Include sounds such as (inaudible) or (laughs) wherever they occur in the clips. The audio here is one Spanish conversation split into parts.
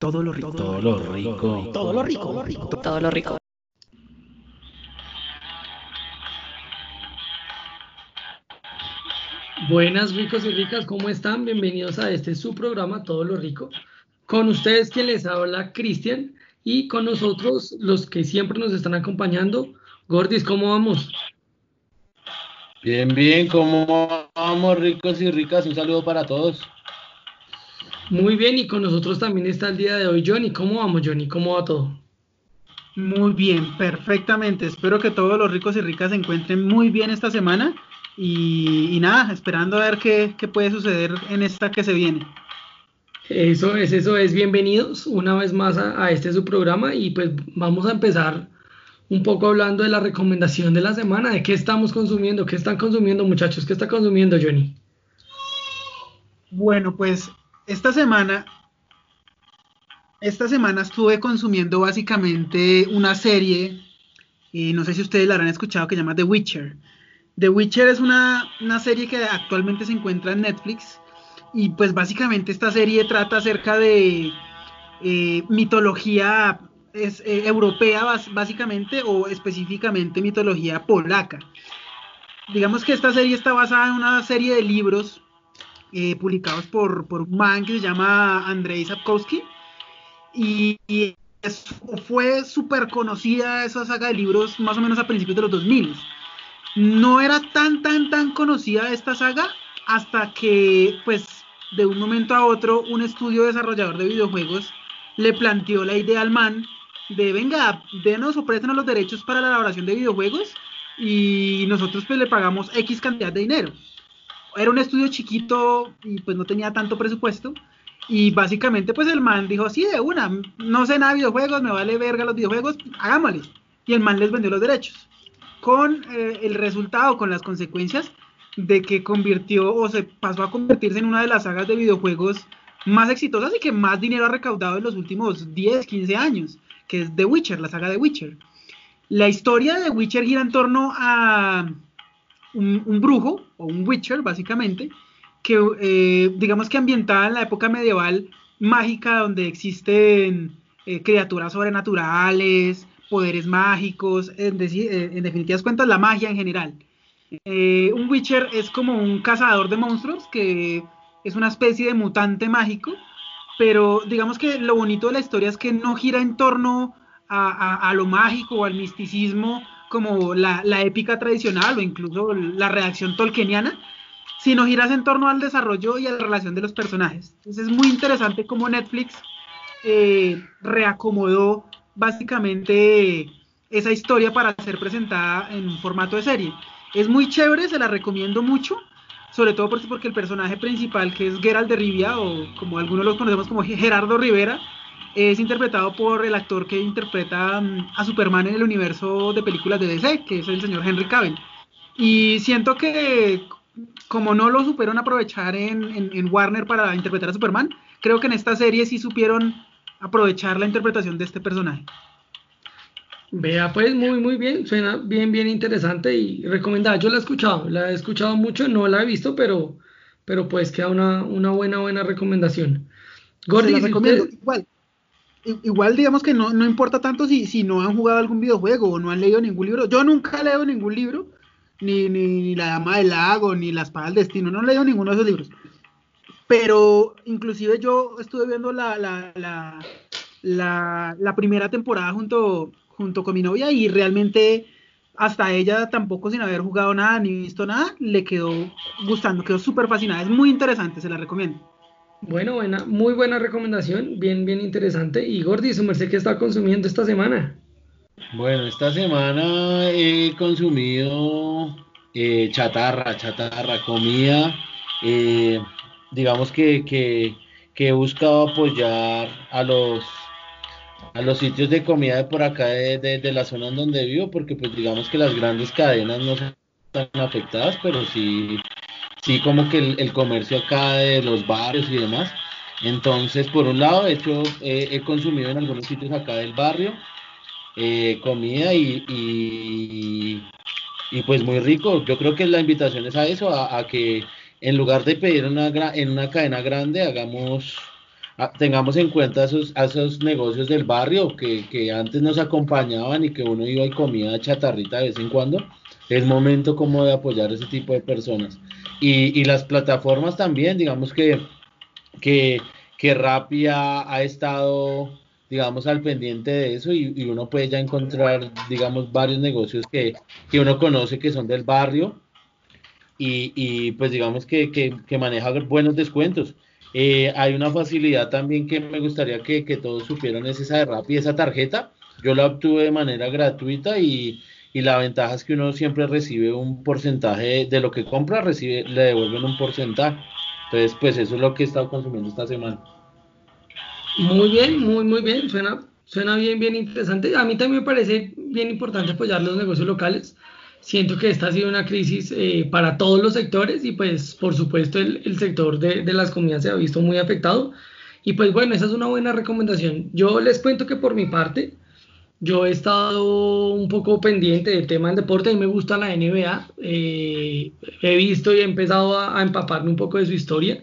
Todo lo rico. Todo lo rico. Todo lo rico. Todo lo rico. Todo lo rico. Buenas ricos y ricas, ¿cómo están? Bienvenidos a este su programa Todo lo Rico. Con ustedes quien les habla Cristian y con nosotros los que siempre nos están acompañando. Gordis, ¿cómo vamos? Bien, bien, ¿cómo vamos ricos y ricas? Un saludo para todos. Muy bien, y con nosotros también está el día de hoy Johnny. ¿Cómo vamos, Johnny? ¿Cómo va todo? Muy bien, perfectamente. Espero que todos los ricos y ricas se encuentren muy bien esta semana. Y, y nada, esperando a ver qué, qué puede suceder en esta que se viene. Eso es, eso es. Bienvenidos una vez más a, a este su programa y pues vamos a empezar un poco hablando de la recomendación de la semana, de qué estamos consumiendo, qué están consumiendo muchachos, qué está consumiendo Johnny. Bueno, pues esta semana, esta semana estuve consumiendo básicamente una serie, y no sé si ustedes la habrán escuchado, que se llama The Witcher. The Witcher es una, una serie que actualmente se encuentra en Netflix y pues básicamente esta serie trata acerca de eh, mitología eh, europea básicamente o específicamente mitología polaca. Digamos que esta serie está basada en una serie de libros eh, publicados por, por un man que se llama Andrei Sapkowski y, fue súper conocida esa saga de libros más o menos a principios de los 2000. No era tan, tan, tan conocida esta saga hasta que, pues, de un momento a otro, un estudio desarrollador de videojuegos le planteó la idea al man de, venga, denos o préstenos los derechos para la elaboración de videojuegos y nosotros pues le pagamos X cantidad de dinero. Era un estudio chiquito y pues no tenía tanto presupuesto y básicamente pues el man dijo, sí, de una, no sé nada de videojuegos, me vale verga los videojuegos, hagámosle. Y el man les vendió los derechos con eh, el resultado, con las consecuencias de que convirtió o se pasó a convertirse en una de las sagas de videojuegos más exitosas y que más dinero ha recaudado en los últimos 10, 15 años, que es The Witcher, la saga de Witcher. La historia de The Witcher gira en torno a un, un brujo, o un Witcher básicamente, que eh, digamos que ambientada en la época medieval mágica, donde existen eh, criaturas sobrenaturales, poderes mágicos, en, deci- eh, en definitivas cuentas la magia en general. Un Witcher es como un cazador de monstruos que es una especie de mutante mágico, pero digamos que lo bonito de la historia es que no gira en torno a- a lo mágico o al misticismo como la, la épica tradicional o incluso la redacción tolkieniana, sino giras en torno al desarrollo y a la relación de los personajes. Entonces es muy interesante cómo Netflix eh, reacomodó básicamente esa historia para ser presentada en un formato de serie. Es muy chévere, se la recomiendo mucho, sobre todo por- porque el personaje principal, que es Geralt de Rivia, o como algunos los conocemos como Gerardo Rivera, es interpretado por el actor que interpreta mm, a Superman en el universo de películas de DC, que es el señor Henry Cavill. Y siento que como no lo supieron aprovechar en, en- en Warner para interpretar a Superman, creo que en esta serie sí supieron aprovechar la interpretación de este personaje. Vea, pues muy, muy bien, suena bien, bien interesante y recomendada. Yo la he escuchado, la he escuchado mucho, no la he visto, pero, pero pues queda una, una buena, buena recomendación. Gordy, la recomiendo. Igual, igual digamos que no, no importa tanto si, si no han jugado algún videojuego o no han leído ningún libro. Yo nunca leo ningún libro, ni, ni, ni La Dama del Lago, ni La Espada del Destino, no he leído ninguno de esos libros. Pero inclusive yo estuve viendo la, la, la, la, la primera temporada junto, junto con mi novia y realmente hasta ella tampoco sin haber jugado nada ni visto nada, le quedó gustando, quedó súper fascinada. Es muy interesante, se la recomiendo. Bueno, buena, muy buena recomendación, bien, bien interesante. Y Gordy, su merced, ¿qué está consumiendo esta semana? Bueno, esta semana he consumido eh, chatarra, chatarra, comida. eh, digamos que, que, que he buscado apoyar a los a los sitios de comida de por acá de, de, la zona en donde vivo, porque pues digamos que las grandes cadenas no están afectadas, pero sí, sí como que el, comercio acá de los barrios y demás. Entonces, por un lado, de hecho, he consumido en algunos sitios acá del barrio eh, comida y, y, y, pues muy rico. Yo creo que la invitación es a eso, a, a que en lugar de pedir una en una cadena grande, hagamos tengamos en cuenta esos, esos negocios del barrio que, que, antes nos acompañaban y que uno iba y comía chatarrita de vez en cuando. Es momento como de apoyar ese tipo de personas. Y, y las plataformas también, digamos que, que, que ha, estado digamos, al pendiente de eso y, uno puede ya encontrar, digamos, varios negocios que, que uno conoce que son del barrio y, y pues digamos que, que, que, maneja buenos descuentos. Eh, hay una facilidad también que me gustaría que todos supieran, es esa de Rappi, esa tarjeta. Yo la obtuve de manera gratuita y, y la ventaja es que uno siempre recibe un porcentaje de, lo que compra, recibe, le devuelven un porcentaje. Entonces, pues eso es lo que he estado consumiendo esta semana. Muy bien, muy, muy bien. Suena, suena bien, bien interesante. A mí también me parece bien importante apoyar los negocios locales. Siento que esta ha sido una crisis eh, para todos los sectores y pues por supuesto el, el sector de, de, las comidas se ha visto muy afectado. Y pues bueno, esa es una buena recomendación. Yo les cuento que por mi parte, yo he estado un poco pendiente del tema del deporte, a mí me gusta la NBA, eh, he visto y he empezado a, a, empaparme un poco de su historia.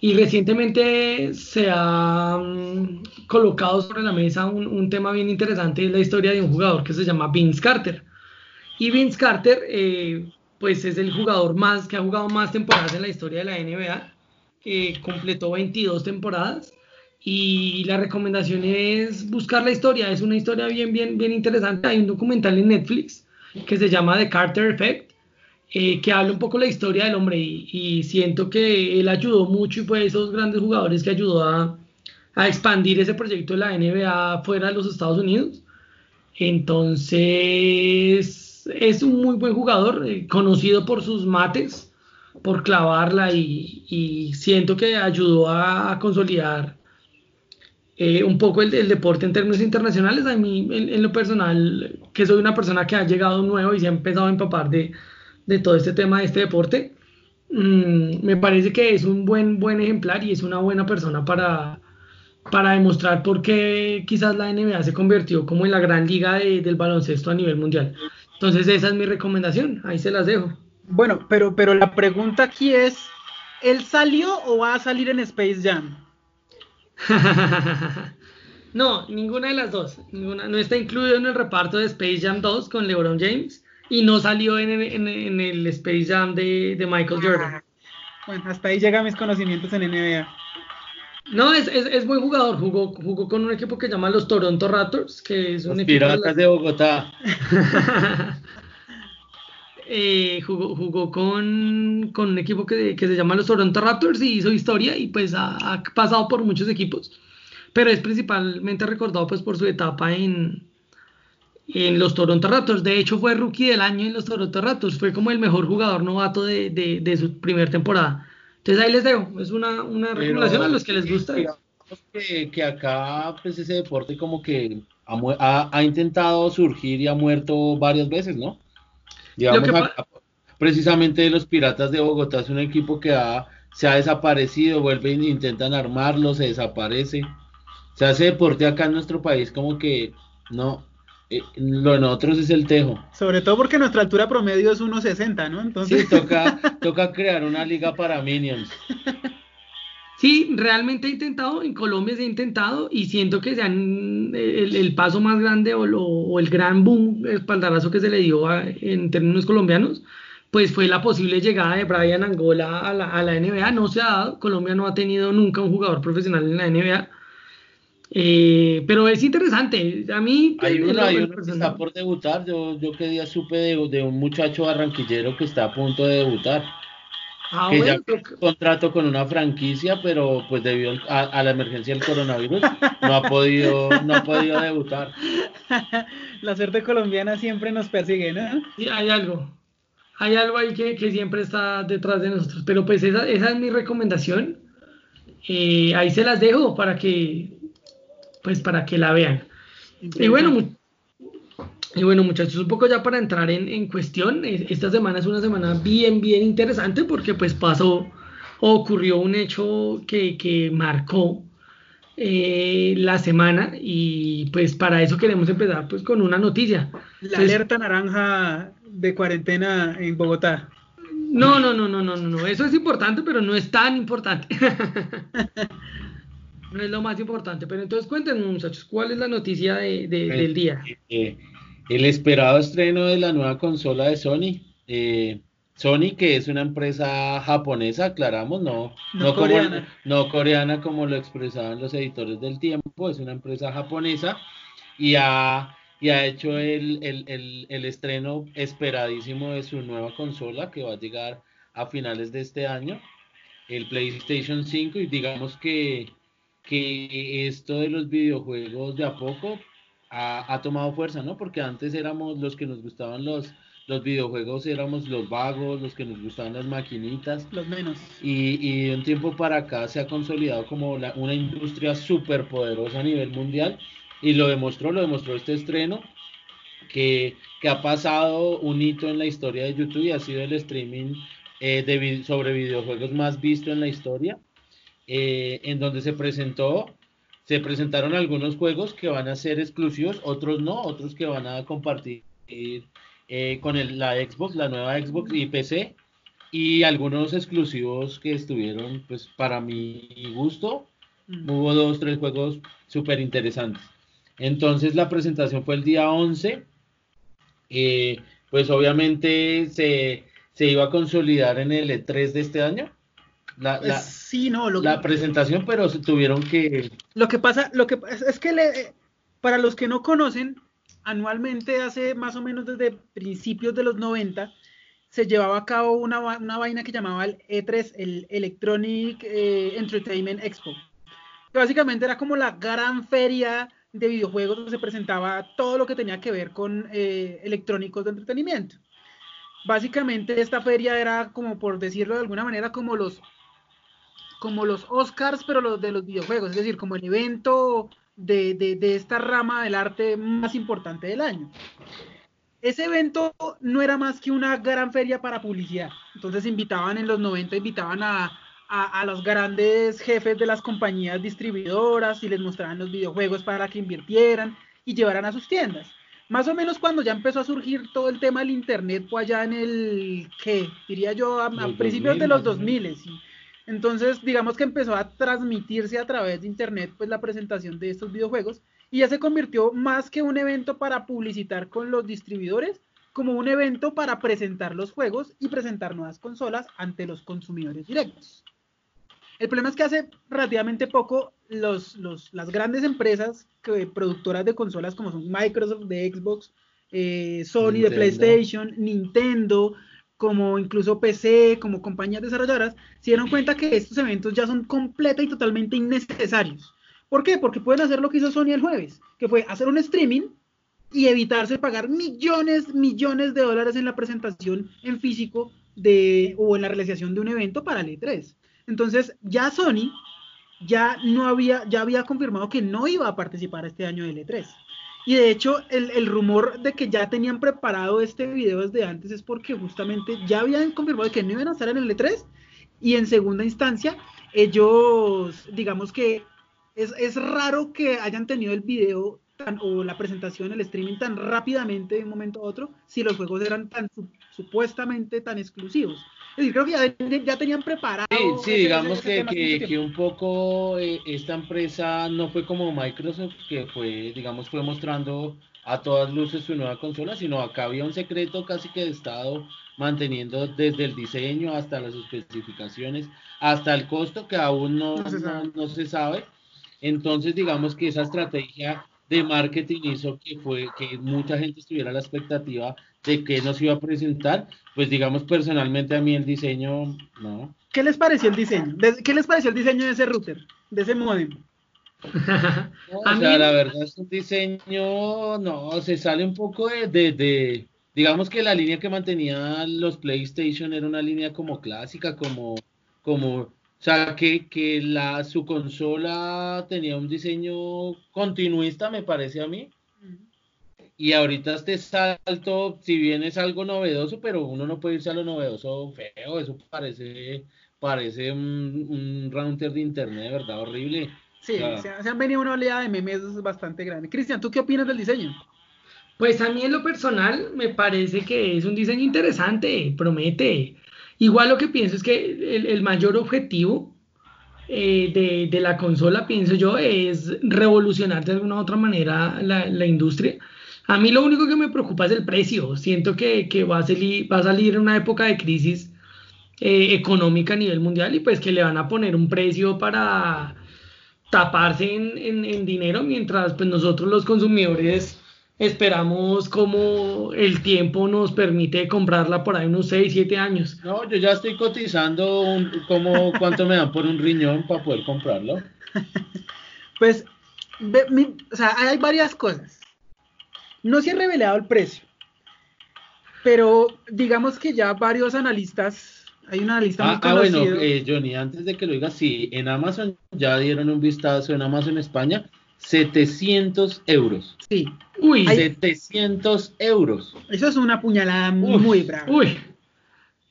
Y recientemente se ha um, colocado sobre la mesa un, un tema bien interesante, es la historia de un jugador que se llama Vince Carter. Y Vince Carter, eh, pues es el jugador más que ha jugado más temporadas en la historia de la NBA. que completó 22 temporadas. Y la recomendación es buscar la historia. Es una historia bien, bien, bien interesante. Hay un documental en Netflix que se llama The Carter Effect, eh, que habla un poco la historia del hombre. Y, siento que él ayudó mucho y fue esos grandes jugadores que ayudó a, expandir ese proyecto de la NBA fuera de los Estados Unidos. Entonces, es un muy buen jugador, eh, conocido por sus mates, por clavarla y, siento que ayudó a consolidar eh, un poco el, deporte en términos internacionales. A mí, en, lo personal, que soy una persona que ha llegado nuevo y se ha empezado a empapar de, de todo este tema de este deporte, mmm, me parece que es un buen, buen ejemplar y es una buena persona para, para demostrar por qué quizás la NBA se convirtió como en la gran liga de, del baloncesto a nivel mundial. Entonces esa es mi recomendación, ahí se las dejo. Bueno, pero, pero la pregunta aquí es, ¿él salió o va a salir en Space Jam? (laughs) no, ninguna de las dos. Ninguna, no está incluido en el reparto de Space Jam 2 con LeBron James y no salió en el, en, en el Space Jam de, de Michael Jordan. Ah, bueno, hasta ahí llegan mis conocimientos en NBA. No, es, es, es, buen jugador. Jugó, jugó con un equipo que se llama los Toronto Raptors, que es un los equipo. Piratas de, la... de Bogotá. (laughs) eh, jugó, jugó con, con, un equipo que, que, se llama los Toronto Raptors y hizo historia y pues ha, ha, pasado por muchos equipos. Pero es principalmente recordado pues por su etapa en, en los Toronto Raptors. De hecho, fue rookie del año en los Toronto Raptors. Fue como el mejor jugador novato de, de, de su primera temporada. Entonces ahí les dejo, es una, una recomendación a los que les gusta. Que, que, acá pues ese deporte como que ha, ha, ha, intentado surgir y ha muerto varias veces, ¿no? Digamos, acá, precisamente los Piratas de Bogotá es un equipo que ha, se ha desaparecido, vuelven, intentan armarlo, se desaparece. Se hace deporte acá en nuestro país como que no, eh, lo de nosotros es el tejo. Sobre todo porque nuestra altura promedio es 1.60, ¿no? Entonces... Sí, toca, toca crear una liga para Minions. (laughs) Sí, realmente he intentado, en Colombia se ha intentado y siento que sean el, el paso más grande o, lo, o, el gran boom, el espaldarazo que se le dio a, en términos colombianos, pues fue la posible llegada de Brian Angola a la, a la NBA. No se ha dado, Colombia no ha tenido nunca un jugador profesional en la NBA eh, pero es interesante. A mí. Hay uno, hay uno que está por debutar. Yo, yo que día supe de, de, un muchacho barranquillero que está a punto de debutar. Ah, que bueno, ya pero... contrato con una franquicia, pero pues debido a, a, la emergencia del coronavirus no ha podido, no ha podido debutar. (laughs) La suerte colombiana siempre nos persigue, ¿no? Sí, hay algo. Hay algo ahí que, que siempre está detrás de nosotros. Pero pues esa, esa es mi recomendación. Eh, ahí se las dejo para que pues para que la vean. Y bueno, y bueno, muchachos, un poco ya para entrar en, en, cuestión, esta semana es una semana bien, bien interesante porque pues pasó, ocurrió un hecho que, que marcó eh, la semana y pues para eso queremos empezar pues con una noticia. La Entonces, alerta naranja de cuarentena en Bogotá. No, no, no, no, no, no, eso es importante, pero no es tan importante. (laughs) No es lo más importante, pero entonces cuéntenos muchachos, ¿cuál es la noticia de, del día? Eh, el esperado estreno de la nueva consola de Sony. Eh, Sony, que es una empresa japonesa, aclaramos, no, no, coreana. Como, no coreana como lo expresaban los editores del tiempo, es una empresa japonesa y ha, y ha hecho el, el, el, estreno esperadísimo de su nueva consola que va a llegar a finales de este año, el PlayStation 5, y digamos que, que esto de los videojuegos de a poco ha, ha tomado fuerza, ¿no? Porque antes éramos los que nos gustaban los los videojuegos éramos los vagos, los que nos gustaban las maquinitas. Los menos. Y, y de un tiempo para acá se ha consolidado como una industria súper poderosa a nivel mundial. Y lo demostró, lo demostró este estreno, que, que, ha pasado un hito en la historia de YouTube y ha sido el streaming eh, de, sobre videojuegos más visto en la historia, eh, en donde se presentó, se presentaron algunos juegos que van a ser exclusivos, otros no, otros que van a compartir eh, con el, la Xbox, la nueva Xbox y PC, y algunos exclusivos que estuvieron, pues para mi gusto, mm. hubo dos, tres juegos súper interesantes. Entonces la presentación fue el día 11, eh, pues obviamente se, se, iba a consolidar en el E3 de este año. La, la, sí, no, la presentación, pero se tuvieron que... Lo que pasa, lo que es que le, para los que no conocen, anualmente hace más o menos desde principios de los 90 se llevaba a cabo una, una vaina que llamaba el E3, el Electronic eh, Entertainment Expo. Que básicamente era como la gran feria de videojuegos donde se presentaba todo lo que tenía que ver con eh, electrónicos de entretenimiento. Básicamente esta feria era como por decirlo de alguna manera como los como los Oscars pero los de los videojuegos, es decir, como el evento de, de, esta rama del arte más importante del año. Ese evento no era más que una gran feria para publicidad. Entonces invitaban en los 90, invitaban a, a, los grandes jefes de las compañías distribuidoras y les mostraban los videojuegos para que invirtieran y llevaran a sus tiendas. Más o menos cuando ya empezó a surgir todo el tema del Internet, fue allá en el, ¿qué? Diría yo, a, principios de los 2000. ¿sí? Entonces, digamos que empezó a transmitirse a través de Internet pues la presentación de estos videojuegos y ya se convirtió más que un evento para publicitar con los distribuidores, como un evento para presentar los juegos y presentar nuevas consolas ante los consumidores directos. El problema es que hace relativamente poco los, las grandes empresas que, productoras de consolas como son Microsoft de Xbox, eh, Sony de PlayStation, Nintendo, como incluso PC, como compañías desarrolladoras, se dieron cuenta que estos eventos ya son completa y totalmente innecesarios. ¿Por qué? Porque pueden hacer lo que hizo Sony el jueves, que fue hacer un streaming y evitarse pagar millones, millones de dólares en la presentación en físico de, o en la realización de un evento para el E3. Entonces, ya Sony ya no había, ya había confirmado que no iba a participar este año del E3. Y de hecho, el, rumor de que ya tenían preparado este video desde antes es porque justamente ya habían confirmado que no iban a estar en el E3. Y en segunda instancia, ellos, digamos que es, es raro que hayan tenido el video o la presentación, el streaming tan rápidamente de un momento a otro, si los juegos eran tan supuestamente tan exclusivos. Decir, creo que ya, tenían preparado. Sí, digamos que, que, un poco eh, esta empresa no fue como Microsoft, que fue, digamos, fue mostrando a todas luces su nueva consola, sino acá había un secreto casi que de estado manteniendo desde el diseño hasta las especificaciones, hasta el costo que aún no, no se sabe. Entonces, digamos que esa estrategia de marketing hizo que fue que mucha gente estuviera a la expectativa de que nos iba a presentar, pues digamos personalmente a mí el diseño, no. ¿Qué les pareció el diseño? ¿Qué les pareció el diseño de ese router, de ese modem? (laughs) o sea, la verdad es un diseño, no, se sale un poco de, de, de, digamos que la línea que mantenía los PlayStation era una línea como clásica, como, como o sea, que, que la, su consola tenía un diseño continuista, me parece a mí. Y ahorita este salto, si bien es algo novedoso, pero uno no puede irse a lo novedoso feo, eso parece, parece un, un router de internet, ¿verdad? Horrible. Sí, se, han venido una oleada de memes bastante grande. Cristian, ¿tú qué opinas del diseño? Pues a mí en lo personal me parece que es un diseño interesante, promete. Igual lo que pienso es que el, mayor objetivo eh, de, la consola, pienso yo, es revolucionar de alguna u otra manera la, industria. A mí lo único que me preocupa es el precio. Siento que, va, a salir, va a salir una época de crisis eh, económica a nivel mundial y pues que le van a poner un precio para taparse en, en dinero mientras pues nosotros los consumidores esperamos como el tiempo nos permite comprarla por ahí unos 6, 7 años. No, yo ya estoy cotizando como cuánto me dan por un riñón para poder comprarlo. (laughs) Pues, o sea, hay varias cosas. No se ha revelado el precio, pero digamos que ya varios analistas, hay un analista muy conocido. Ah, bueno, eh, Johnny, antes de que lo digas, sí, en Amazon ya dieron un vistazo en Amazon España 700 euros. Sí. Uy. 700 euros. Eso es una puñalada muy brava. Uy.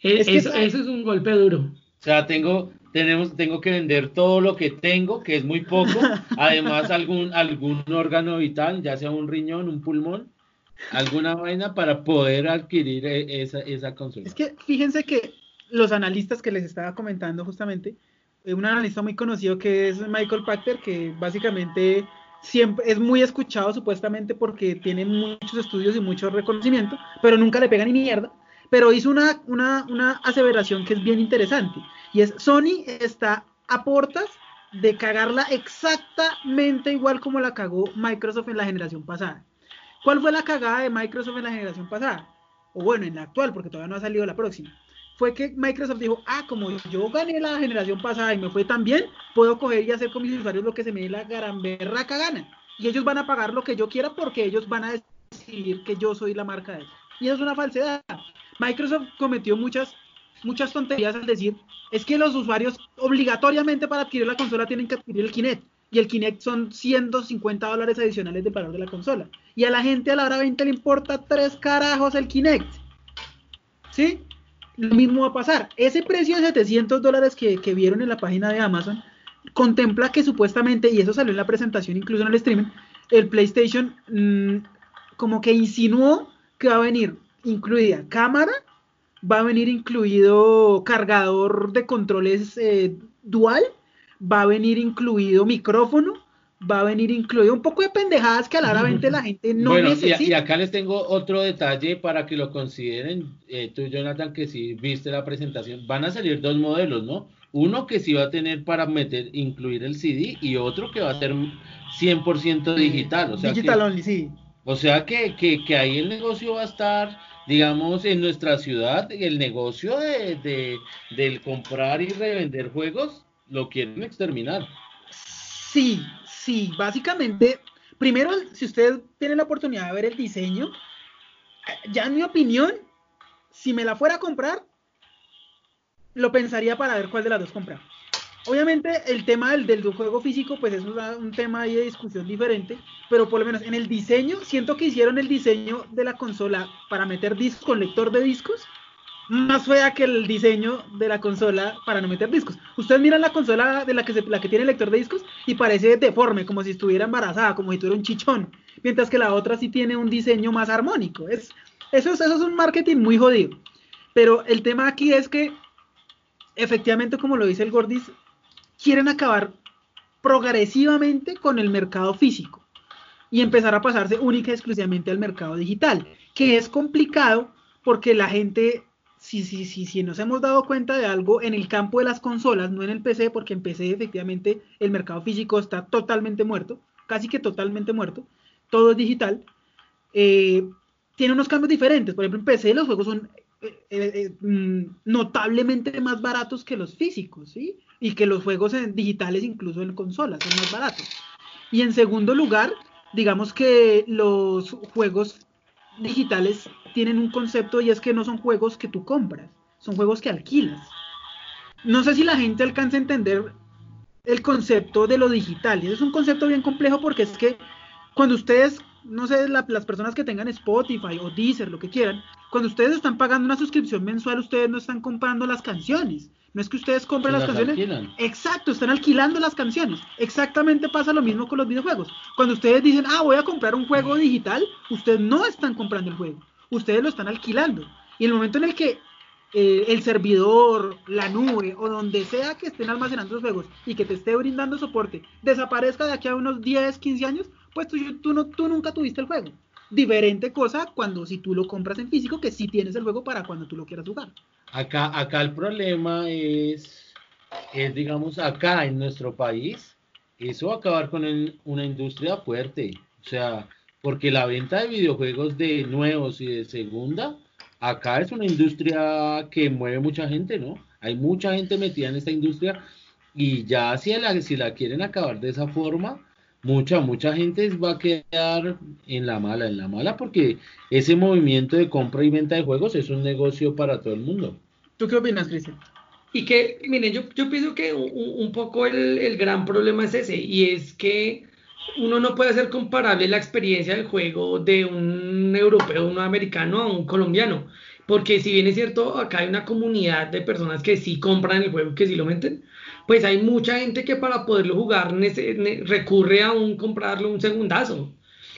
E, eso, es un golpe duro. O sea, tengo, tenemos, tengo que vender todo lo que tengo, que es muy poco. (laughs) Además, algún, algún órgano vital, ya sea un riñón, un pulmón, alguna vaina para poder adquirir e, esa, esa consola. Es que fíjense que los analistas que les estaba comentando justamente, un analista muy conocido que es Michael Pachter, que básicamente siempre es muy escuchado supuestamente porque tiene muchos estudios y mucho reconocimiento, pero nunca le pega ni mierda. Pero hizo una, una, una aseveración que es bien interesante y es Sony está a portas de cagarla exactamente igual como la cagó Microsoft en la generación pasada. ¿Cuál fue la cagada de Microsoft en la generación pasada? O bueno, en la actual, porque todavía no ha salido la próxima fue que Microsoft dijo, ah, como yo gané la generación pasada y me fue tan bien, puedo coger y hacer con mis usuarios lo que se me dé la gran berraca gana. Y ellos van a pagar lo que yo quiera porque ellos van a decidir que yo soy la marca de ellos. Y eso es una falsedad. Microsoft cometió muchas, muchas tonterías al decir, es que los usuarios obligatoriamente para adquirir la consola tienen que adquirir el Kinect. Y el Kinect son 150 dólares adicionales de valor de la consola. Y a la gente a la hora 20 le importa tres carajos el Kinect. ¿Sí? Lo mismo va a pasar. Ese precio de 700 dólares que, vieron en la página de Amazon contempla que supuestamente, y eso salió en la presentación incluso en el streaming, el PlayStation mm, como que insinuó que va a venir incluida cámara, va a venir incluido cargador de controles eh, dual, va a venir incluido micrófono, va a venir incluido un poco de pendejadas que a la venta la gente no bueno, necesita. Y, acá les tengo otro detalle para que lo consideren, eh, tú Jonathan, que si viste la presentación, van a salir dos modelos, ¿no? Uno que sí va a tener para meter, incluir el CD y otro que va a ser 100% digital. O sea digital only, sí. O sea que, que, que, ahí el negocio va a estar, digamos, en nuestra ciudad, el negocio de, de, del comprar y revender juegos lo quieren exterminar. Sí, Sí, básicamente, primero, si usted tiene la oportunidad de ver el diseño, ya en mi opinión, si me la fuera a comprar, lo pensaría para ver cuál de las dos comprar. Obviamente el tema del, juego físico pues es un, tema ahí de discusión diferente, pero por lo menos en el diseño, siento que hicieron el diseño de la consola para meter discos con lector de discos más fea que el diseño de la consola para no meter discos. Ustedes miran la consola de la que, la que tiene lector de discos y parece deforme, como si estuviera embarazada, como si tuviera un chichón, mientras que la otra sí tiene un diseño más armónico. Es, eso, es, eso es un marketing muy jodido. Pero el tema aquí es que, efectivamente, como lo dice el Gordis, quieren acabar progresivamente con el mercado físico y empezar a pasarse única y exclusivamente al mercado digital, que es complicado porque la gente si, si, si, si nos hemos dado cuenta de algo en el campo de las consolas, no en el PC, porque en PC efectivamente el mercado físico está totalmente muerto, casi que totalmente muerto, todo es digital, eh, tiene unos cambios diferentes. Por ejemplo, en PC los juegos son eh, eh, mm, notablemente más baratos que los físicos, ¿sí? Y que los juegos digitales incluso en consolas son más baratos. Y en segundo lugar, digamos que los juegos digitales tienen un concepto y es que no son juegos que tú compras, son juegos que alquilas. No sé si la gente alcanza a entender el concepto de lo digital. Y es un concepto bien complejo porque es que cuando ustedes, no sé, las personas que tengan Spotify o Deezer, lo que quieran, cuando ustedes están pagando una suscripción mensual, ustedes no están comprando las canciones. No es que ustedes compren las, canciones. Exacto, están alquilando las canciones. Exactamente pasa lo mismo con los videojuegos. Cuando ustedes dicen, ah, voy a comprar un juego digital, ustedes no están comprando el juego ustedes lo están alquilando. Y el momento en el que eh, el servidor, la nube o donde sea que estén almacenando los juegos y que te esté brindando soporte desaparezca de aquí a unos 10, 15 años, pues tú, tú, no, tú nunca tuviste el juego. Diferente cosa cuando si tú lo compras en físico, que sí tienes el juego para cuando tú lo quieras jugar. Acá, acá el problema es, es, digamos, acá en nuestro país, eso va a acabar con una industria fuerte. O sea, porque la venta de videojuegos de nuevos y de segunda acá es una industria que mueve mucha gente, ¿no? Hay mucha gente metida en esta industria y ya si la, si la quieren acabar de esa forma, mucha, mucha gente va a quedar en la mala, en la mala, porque ese movimiento de compra y venta de juegos es un negocio para todo el mundo. ¿Tú qué opinas, Cristian? Y que, miren, yo, yo pienso que un, un poco el, el, gran problema es ese, y es que uno no puede hacer comparable la experiencia del juego de un europeo, un americano a un colombiano. Porque si bien es cierto, acá hay una comunidad de personas que sí compran el juego, que sí lo meten, pues hay mucha gente que para poderlo jugar recurre a un comprarlo un segundazo.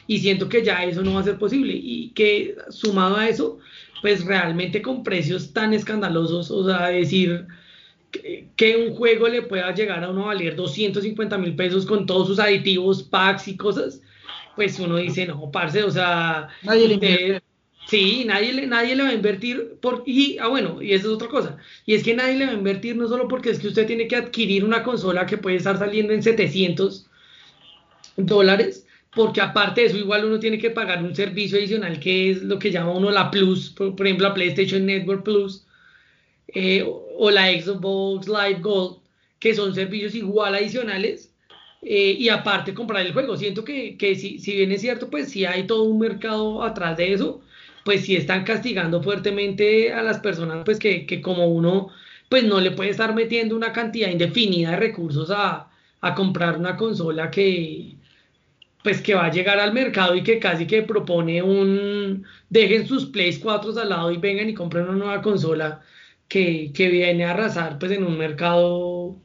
Y siento que ya eso no va a ser posible. Y que sumado a eso, pues realmente con precios tan escandalosos, o sea, decir que, un juego le pueda llegar a uno a valer 250 mil pesos con todos sus aditivos, packs y cosas, pues uno dice, no, parce, o sea, nadie le Sí, nadie le, nadie le va a invertir por, y, ah, bueno, y eso es otra cosa, y es que nadie le va a invertir no solo porque es que usted tiene que adquirir una consola que puede estar saliendo en 700 dólares, porque aparte de eso igual uno tiene que pagar un servicio adicional que es lo que llama uno la Plus, por, ejemplo la PlayStation Network Plus, eh, o la Xbox Live Gold, que son servicios igual adicionales, eh, y aparte comprar el juego. Siento que, que si, si, bien es cierto, pues si hay todo un mercado atrás de eso, pues si están castigando fuertemente a las personas, pues que, que, como uno, pues no le puede estar metiendo una cantidad indefinida de recursos a, a comprar una consola que, pues que va a llegar al mercado y que casi que propone un dejen sus Plays 4 al lado y vengan y compren una nueva consola que, viene a arrasar pues en un mercado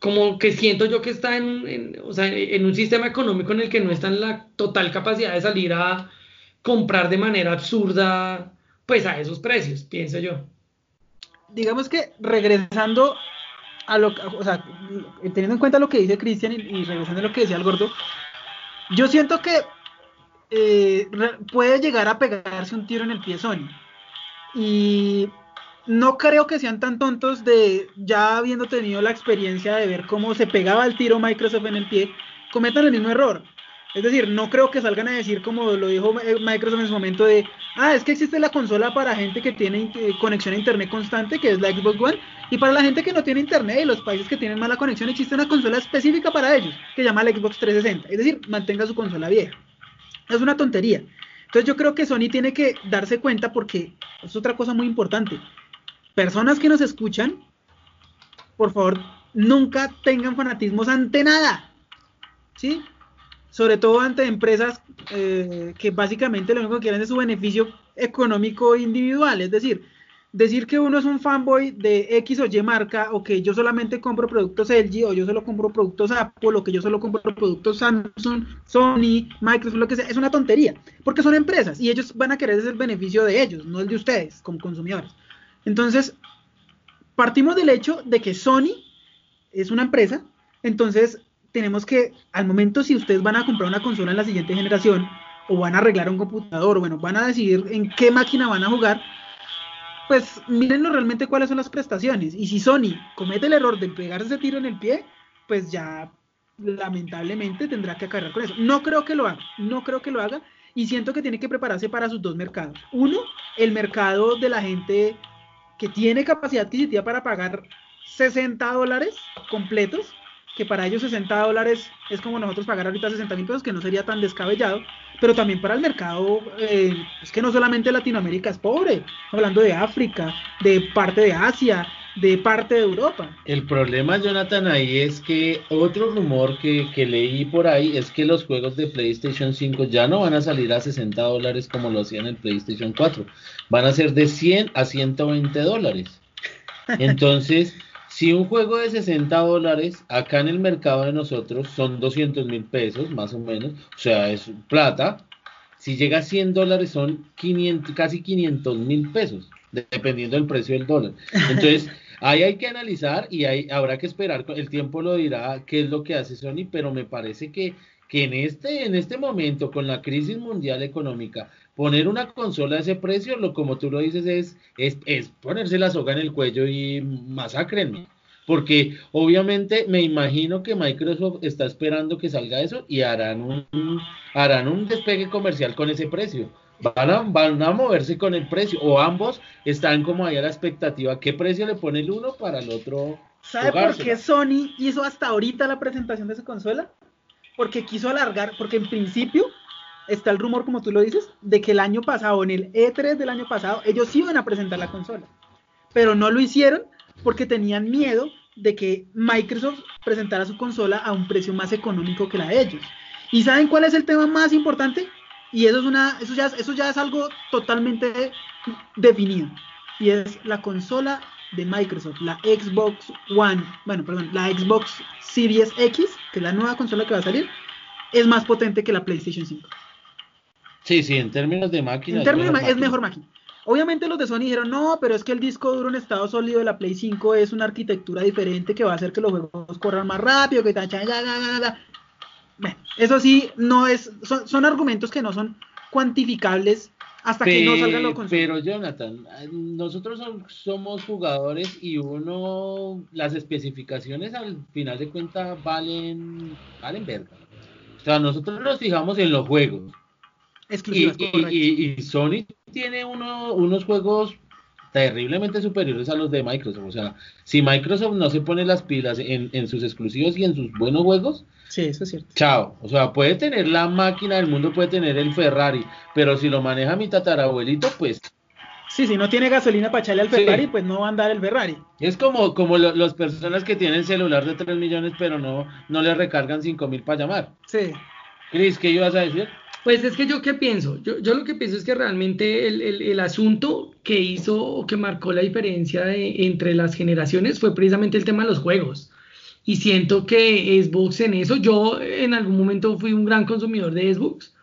como que siento yo que está en, en, un sistema económico en el que no está en la total capacidad de salir a comprar de manera absurda pues a esos precios, pienso yo. Digamos que regresando a lo o sea, teniendo en cuenta lo que dice Cristian y, regresando a lo que decía el gordo, yo siento que eh, puede llegar a pegarse un tiro en el pie Sony. Y no creo que sean tan tontos de, ya habiendo tenido la experiencia de ver cómo se pegaba el tiro Microsoft en el pie, cometan el mismo error. Es decir, no creo que salgan a decir como lo dijo eh, Microsoft en su momento de, ah, es que existe la consola para gente que tiene eh, conexión a internet constante, que es la Xbox One, y para la gente que no tiene internet y los países que tienen mala conexión existe una consola específica para ellos, que llama la Xbox 360. Es decir, mantenga su consola vieja. Es una tontería. Entonces yo creo que Sony tiene que darse cuenta porque es otra cosa muy importante personas que nos escuchan, por favor, nunca tengan fanatismos ante nada. ¿Sí? Sobre todo ante empresas eh, que básicamente lo único que quieren es su beneficio económico individual. Es decir, decir que uno es un fanboy de X o Y marca, o que yo solamente compro productos LG, o yo solo compro productos Apple, o que yo solo compro productos Samsung, Sony, Microsoft, lo que sea, es una tontería. Porque son empresas y ellos van a querer el beneficio de ellos, no el de ustedes como consumidores. Entonces, partimos del hecho de que Sony es una empresa, entonces tenemos que, al momento si ustedes van a comprar una consola en la siguiente generación, o van a arreglar un computador, bueno, van a decidir en qué máquina van a jugar, pues mírenlo realmente cuáles son las prestaciones. Y si Sony comete el error de pegarse ese tiro en el pie, pues ya lamentablemente tendrá que acarrear con eso. No creo que lo haga, no creo que lo haga, y siento que tiene que prepararse para sus dos mercados. Uno, el mercado de la gente que tiene capacidad adquisitiva para pagar 60 dólares completos, que para ellos 60 dólares es como nosotros pagar ahorita 60 mil pesos, que no sería tan descabellado, pero también para el mercado, eh, es que no solamente Latinoamérica es pobre, hablando de África, de parte de Asia, de parte de Europa. El problema, Jonathan, ahí es que otro rumor que, que, leí por ahí es que los juegos de PlayStation 5 ya no van a salir a 60 dólares como lo hacían en el PlayStation 4, van a ser de 100 a 120 dólares. (laughs) Entonces, si un juego de 60 dólares acá en el mercado de nosotros son 200 mil pesos, más o menos, o sea, es plata, si llega a 100 dólares son 500, casi 500 mil pesos. dependiendo del precio del dólar. Entonces, (laughs) ahí hay que analizar y ahí habrá que esperar, el tiempo lo dirá qué es lo que hace Sony, pero me parece que, que en, este, en este momento, con la crisis mundial económica, poner una consola a ese precio, lo como tú lo dices, es, es, es ponerse la soga en el cuello y masacrenme. Porque obviamente me imagino que Microsoft está esperando que salga eso y harán un, harán un despegue comercial con ese precio. Van a, van a moverse con el precio o ambos están como ahí a la expectativa. ¿Qué precio le pone el uno para el otro? ¿Sabe por qué Sony hizo hasta ahorita la presentación de su consola? Porque quiso alargar, porque en principio está el rumor, como tú lo dices, de que el año pasado, en el E3 del año pasado, ellos iban a presentar la consola. Pero no lo hicieron porque tenían miedo de que Microsoft presentara su consola a un precio más económico que la de ellos. ¿Y saben cuál es el tema más importante? Y eso, es una, eso, ya, eso ya es algo totalmente definido. Y es la consola de Microsoft, la Xbox One, bueno, perdón, la Xbox Series X, que es la nueva consola que va a salir, es más potente que la PlayStation 5. Sí, sí, en términos de máquina. En términos de es mejor máquina. Obviamente los de Sony dijeron, no, pero es que el disco duro en estado sólido de la Play 5 es una arquitectura diferente que va a hacer que los juegos corran más rápido, que bueno, eso sí, no es, son, argumentos que no son cuantificables hasta que no salgan los consola. Pero Jonathan, nosotros somos jugadores y uno, las especificaciones al final de cuentas valen, valen verga. O sea, nosotros nos fijamos en los juegos y, Sony tiene uno, unos juegos terriblemente superiores a los de Microsoft. O sea, si Microsoft no se pone las pilas en, sus exclusivos y en sus buenos juegos, sí, eso es cierto. Chao. O sea, puede tener la máquina del mundo, puede tener el Ferrari, pero si lo maneja mi tatarabuelito, pues. Sí, si no tiene gasolina para echarle al Ferrari, pues no va a andar el Ferrari. Es como, como las personas que tienen celular de 3 millones, pero no, no le recargan 5 mil para llamar. Sí. Cris, ¿qué ibas a decir? Pues es que yo qué pienso, yo, lo que pienso es que realmente el asunto que hizo o que marcó la diferencia entre las generaciones fue precisamente el tema de los juegos. Y siento que Xbox en eso, yo en algún momento fui un gran consumidor de Xbox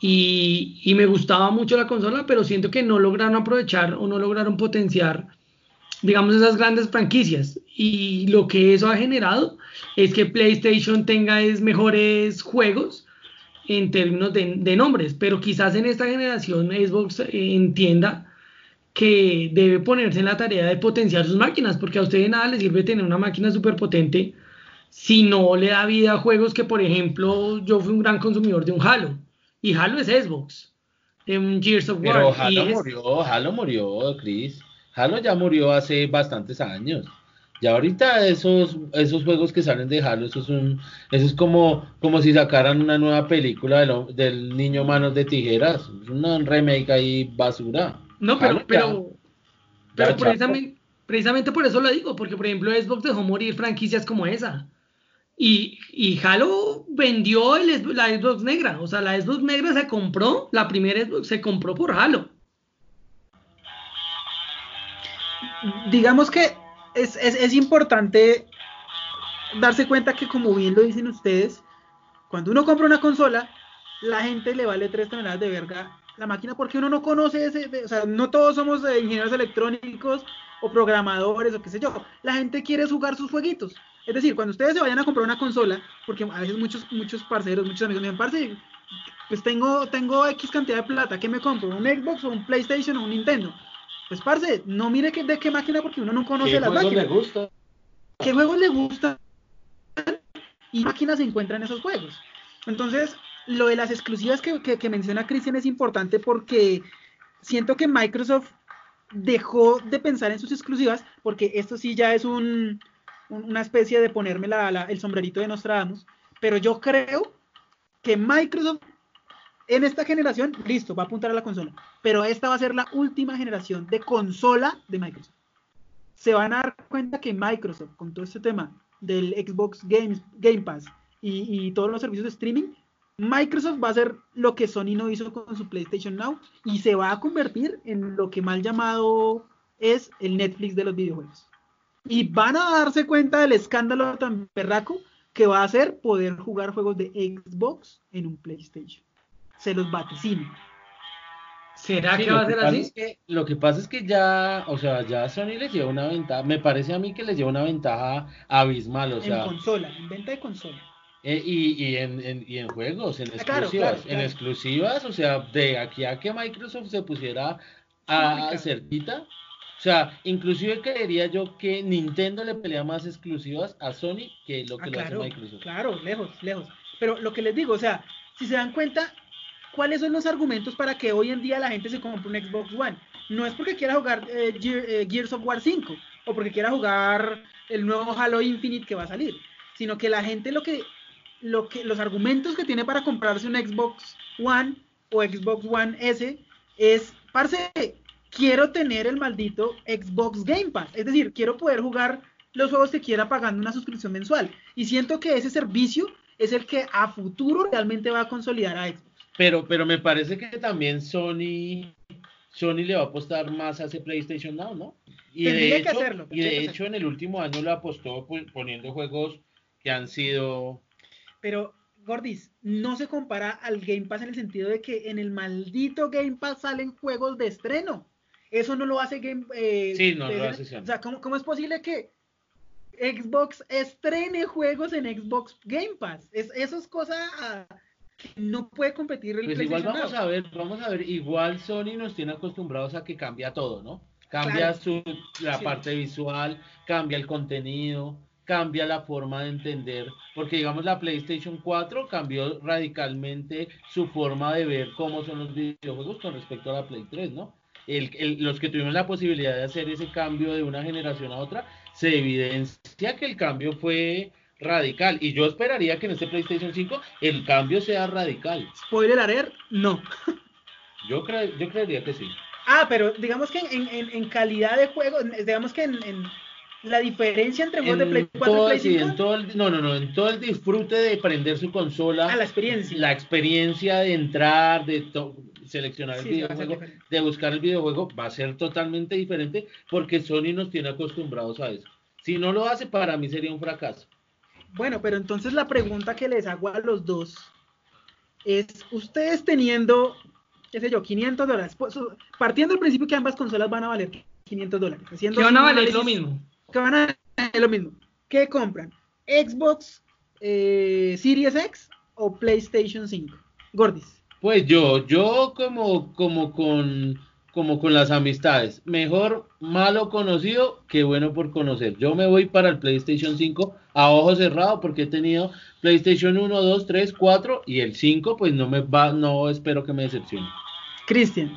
y, y me gustaba mucho la consola, pero siento que no lograron aprovechar o no lograron potenciar, digamos, esas grandes franquicias. Y lo que eso ha generado es que PlayStation tenga es mejores juegos en términos de, nombres, pero quizás en esta generación Xbox eh, entienda que debe ponerse en la tarea de potenciar sus máquinas, porque a usted de nada le sirve tener una máquina súper potente si no le da vida a juegos que, por ejemplo, yo fui un gran consumidor de un Halo, y Halo es Xbox, de un Gears of War. Pero Halo murió, Halo murió, Chris. Halo ya murió hace bastantes años. Y ahorita esos, esos juegos que salen de Halo, eso es, un, eso es como, como si sacaran una nueva película del, niño manos de tijeras. Es una remake ahí basura. No, pero, pero, pero precisamente, precisamente, por eso lo digo, porque por ejemplo Xbox dejó morir franquicias como esa. Y, y Halo vendió el, la Xbox negra. O sea, la Xbox negra se compró, la primera Xbox se compró por Halo. Digamos que es, es, es, importante darse cuenta que, como bien lo dicen ustedes, cuando uno compra una consola, la gente le vale 3 toneladas de verga la máquina porque uno no conoce ese, o sea, no todos somos ingenieros electrónicos o programadores o qué sé yo. La gente quiere jugar sus jueguitos. Es decir, cuando ustedes se vayan a comprar una consola, porque a veces muchos, muchos parceros, muchos amigos me dicen, parce, pues tengo, tengo X cantidad de plata, ¿qué me compro? ¿Un Xbox o un PlayStation o un Nintendo? Pues, parce, no mire que, de qué máquina porque uno no conoce las máquinas. ¿Qué juegos le gusta? ¿Qué juegos le gustan? Y máquinas se encuentran en esos juegos. Entonces, lo de las exclusivas que, que, menciona Cristian es importante porque siento que Microsoft dejó de pensar en sus exclusivas, porque esto sí ya es un, una especie de ponerme la, el sombrerito de Nostradamus, pero yo creo que Microsoft en esta generación, listo, va a apuntar a la consola. Pero esta va a ser la última generación de consola de Microsoft. Se van a dar cuenta que Microsoft, con todo este tema del Xbox Games, Game Pass y, todos los servicios de streaming, Microsoft va a hacer lo que Sony no hizo con su PlayStation Now y se va a convertir en lo que mal llamado es el Netflix de los videojuegos. Y van a darse cuenta del escándalo tan perraco que va a ser poder jugar juegos de Xbox en un PlayStation se los vaticino. ¿Será Sí, que va a ser así? es que- lo que pasa es que ya, o sea, ya Sony les lleva una ventaja, me parece a mí que les lleva una ventaja abismal, o en sea, consola, en venta de consola. eh, y, y en, en- y en juegos, en Ah, claro, exclusivas, claro, claro. en exclusivas, o sea, de aquí a que Microsoft se pusiera a, cerquita, o sea, inclusive creería yo que Nintendo le pelea más exclusivas a Sony que lo que Ah, lo claro, hace Microsoft. claro, lejos, lejos. Pero lo que les digo, o sea, si se dan cuenta, ¿cuáles son los argumentos para que hoy en día la gente se compre un Xbox One? No es porque quiera jugar eh, eh, Gears of War 5 o porque quiera jugar el nuevo Halo Infinite que va a salir, sino que la gente lo que, lo que, los argumentos que tiene para comprarse un Xbox One o Xbox One S es, parce, quiero tener el maldito Xbox Game Pass, es decir, quiero poder jugar los juegos que quiera pagando una suscripción mensual. Y siento que ese servicio es el que a futuro realmente va a consolidar a Xbox. Pero, pero me parece que también Sony, Sony le va a apostar más a ese PlayStation Now, ¿no? Y Tendría de que hecho, hacerlo, y de hecho en el último año le apostó pues, poniendo juegos que han sido Pero, Gordis, no se compara al Game Pass en el sentido de que en el maldito Game Pass salen juegos de estreno. Eso no lo hace Game eh, Sí, no lo hace Sony. O sea, ¿cómo, cómo es posible que Xbox estrene juegos en Xbox Game Pass? Es, eso es cosa no puede competir el Pues igual vamos a ver, vamos a ver, igual Sony nos tiene acostumbrados a que cambia todo, ¿no? Cambia Claro. su, la Sí. parte visual, cambia el contenido, cambia la forma de entender, porque digamos la PlayStation 4 cambió radicalmente su forma de ver cómo son los videojuegos con respecto a la Play 3, ¿no? El, el- los que tuvimos la posibilidad de hacer ese cambio de una generación a otra, se evidencia que el cambio fue radical y yo esperaría que en este PlayStation 5 el cambio sea radical. Spoiler alert, no. (laughs) Yo, cre- yo creería que sí. Ah, pero digamos que en, en- en calidad de juego, digamos que en, en la diferencia entre juegos de Play En 4 y Play sí, 5, en todo el, no, no, no, en todo el disfrute de prender su consola, la experiencia. la experiencia de entrar, de to- seleccionar el Sí, sí, videojuego, de buscar el videojuego, va a ser totalmente diferente porque Sony nos tiene acostumbrados a eso. Si no lo hace, para mí sería un fracaso. Bueno, pero entonces la pregunta que les hago a los dos es, ustedes teniendo, qué sé yo, 500 dólares, pues, partiendo del principio que ambas consolas van a valer 500 dólares, haciendo Que van a valer lo mismo. que van a valer lo mismo. ¿Qué compran? ¿Xbox eh, Series X o PlayStation 5? Gordis. Pues yo, yo como, como con, como con las amistades, mejor malo conocido que bueno por conocer. Yo me voy para el PlayStation 5 a ojo cerrado porque he tenido PlayStation 1, 2, 3, 4 y el 5 pues no me va, no espero que me decepcione. Cristian.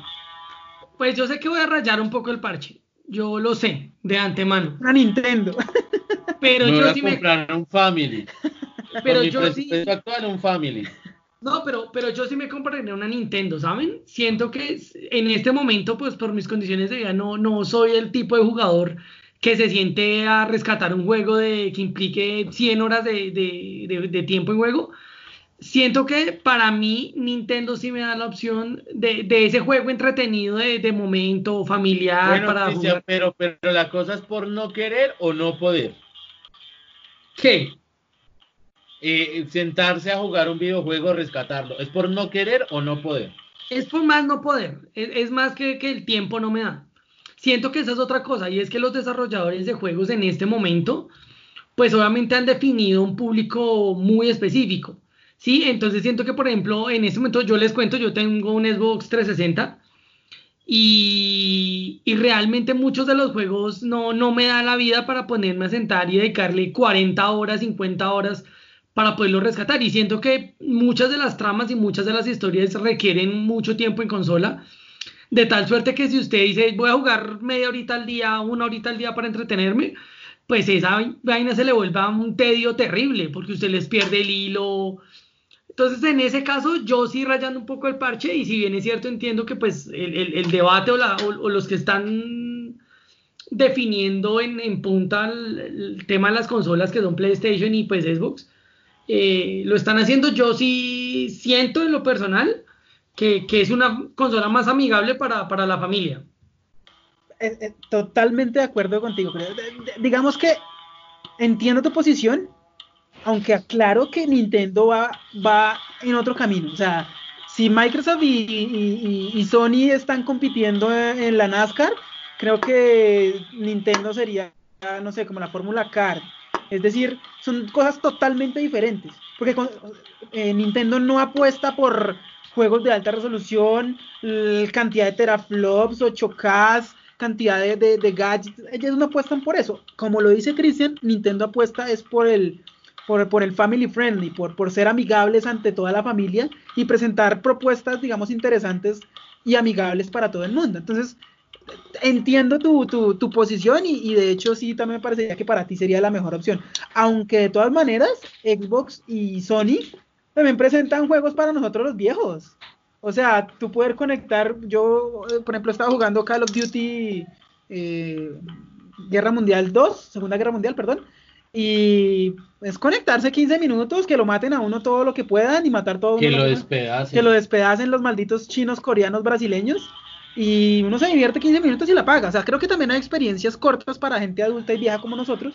Pues yo sé que voy a rayar un poco el parche. Yo lo sé de antemano. Una Nintendo. Pero me voy yo a sí me. comprar un Family. Pero Con mi yo sí. presupuesto actual un Family. No, pero, pero yo sí me compraría una Nintendo, ¿saben? Siento que en este momento, pues por mis condiciones de vida, no, no soy el tipo de jugador que se siente a rescatar un juego de, que implique 100 horas de, de- de- de tiempo en juego. Siento que para mí Nintendo sí me da la opción de, de ese juego entretenido de, de momento familiar Bueno, para Cristian, jugar. pero, pero la cosa es por no querer o no poder. ¿Qué? Eh, sentarse a jugar un videojuego, rescatarlo. ¿Es por no querer o no poder? Es por más no poder, es, es más que, que el tiempo no me da. Siento que esa es otra cosa, y es que los desarrolladores de juegos en este momento, pues obviamente han definido un público muy específico. Sí, entonces siento que, por ejemplo, en este momento yo les cuento, yo tengo un Xbox 360 y, y realmente muchos de los juegos no, no me da la vida para ponerme a sentar y dedicarle 40 horas, 50 horas para poderlo rescatar. Y siento que muchas de las tramas y muchas de las historias requieren mucho tiempo en consola. De tal suerte que si usted dice voy a jugar media horita al día, una horita al día para entretenerme, pues esa vaina se le vuelva un tedio terrible porque usted les pierde el hilo. Entonces, en ese caso, yo sí rayando un poco el parche y si bien es cierto, entiendo que pues el, el- debate o, la- o los que están definiendo en, en punta el, el tema de las consolas que son PlayStation y pues Xbox, eh, lo están haciendo. Yo sí siento en lo personal que, que es una consola más amigable para, para la familia. Eh, eh, totalmente de acuerdo contigo. pero, de- de- digamos que entiendo tu posición, aunque aclaro que Nintendo va, va en otro camino. O sea, si Microsoft y, Sony están compitiendo en, la NASCAR, creo que Nintendo sería, no sé, como la Fórmula Car. Es decir, son cosas totalmente diferentes. Porque eh, Nintendo no apuesta por juegos de alta resolución, cantidad de teraflops, 8K, cantidad de, de, gadgets. Ellos no apuestan por eso. Como lo dice Christian, Nintendo apuesta es por el, por, el family friendly, por, por ser amigables ante toda la familia y presentar propuestas, digamos, interesantes y amigables para todo el mundo. Entonces, entiendo tu, tu, posición y, y, de hecho sí también me parecería que para ti sería la mejor opción. Aunque de todas maneras, Xbox y Sony también presentan juegos para nosotros los viejos. O sea, tú poder conectar, yo eh, por ejemplo estaba jugando Call of Duty eh, Guerra Mundial 2, Segunda Guerra Mundial, perdón, y es conectarse 15 minutos, que lo maten a uno todo lo que puedan y matar todo. Que lo despedacen. Que lo despedacen los malditos chinos, coreanos, brasileños. Y uno se divierte 15 minutos y la paga. O sea, creo que también hay experiencias cortas para gente adulta y vieja como nosotros.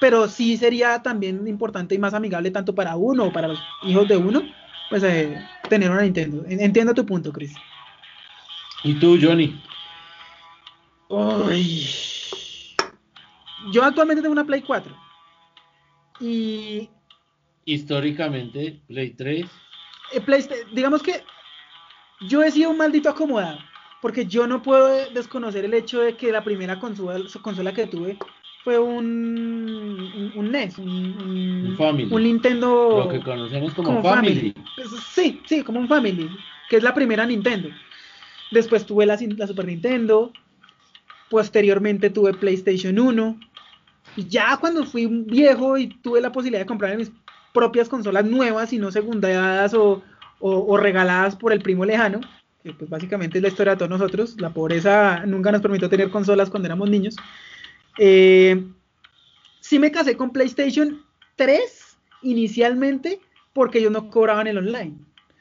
Pero sí sería también importante y más amigable tanto para uno o para los hijos de uno, pues eh, tener una Nintendo. Entiendo tu punto, Chris. ¿Y tú, Johnny? Uy. Yo actualmente tengo una Play 4 y históricamente, Play 3. Eh, digamos que yo he sido un maldito acomodado, porque yo no puedo desconocer el hecho de que la primera consola, consola que tuve fue un, un, NES, un, un, Nintendo. Lo que conocemos como, Family. Pues, sí, sí, como un Family, que es la primera Nintendo. Después tuve la, la Super Nintendo, posteriormente tuve PlayStation 1, y ya cuando fui viejo y tuve la posibilidad de comprar mis propias consolas nuevas y no segundadas o, regaladas por el primo lejano, que pues básicamente es la historia de todos nosotros, la pobreza nunca nos permitió tener consolas cuando éramos niños. Eh, sí me casé con PlayStation 3 inicialmente porque ellos no cobraban el online.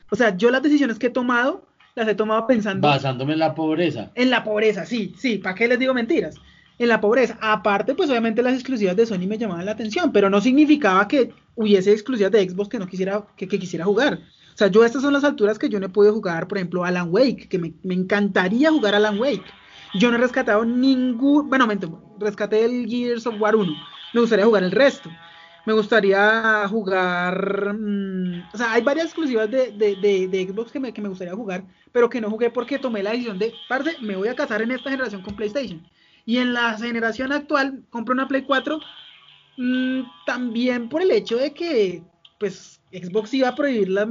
O sea, yo las decisiones que he tomado las he tomado pensando... Basándome en la pobreza. En la pobreza, sí, sí, ¿para qué les digo mentiras? en la pobreza. Aparte, pues obviamente las exclusivas de Sony me llamaban la atención, pero no significaba que hubiese exclusivas de Xbox que no quisiera, que, quisiera jugar. O sea, yo estas son las alturas que yo no he podido jugar, por ejemplo, Alan Wake, que me, encantaría jugar Alan Wake. Yo no he rescatado ningún, bueno, rescaté el Gears of War 1, me gustaría jugar el resto. Me gustaría jugar, mm, o sea, hay varias exclusivas de, de, Xbox que me, que me gustaría jugar, pero que no jugué porque tomé la decisión de, parce, me voy a casar en esta generación con PlayStation. Y en la generación actual, compré una Play 4 mm, también por el hecho de que, pues, Xbox iba a prohibir los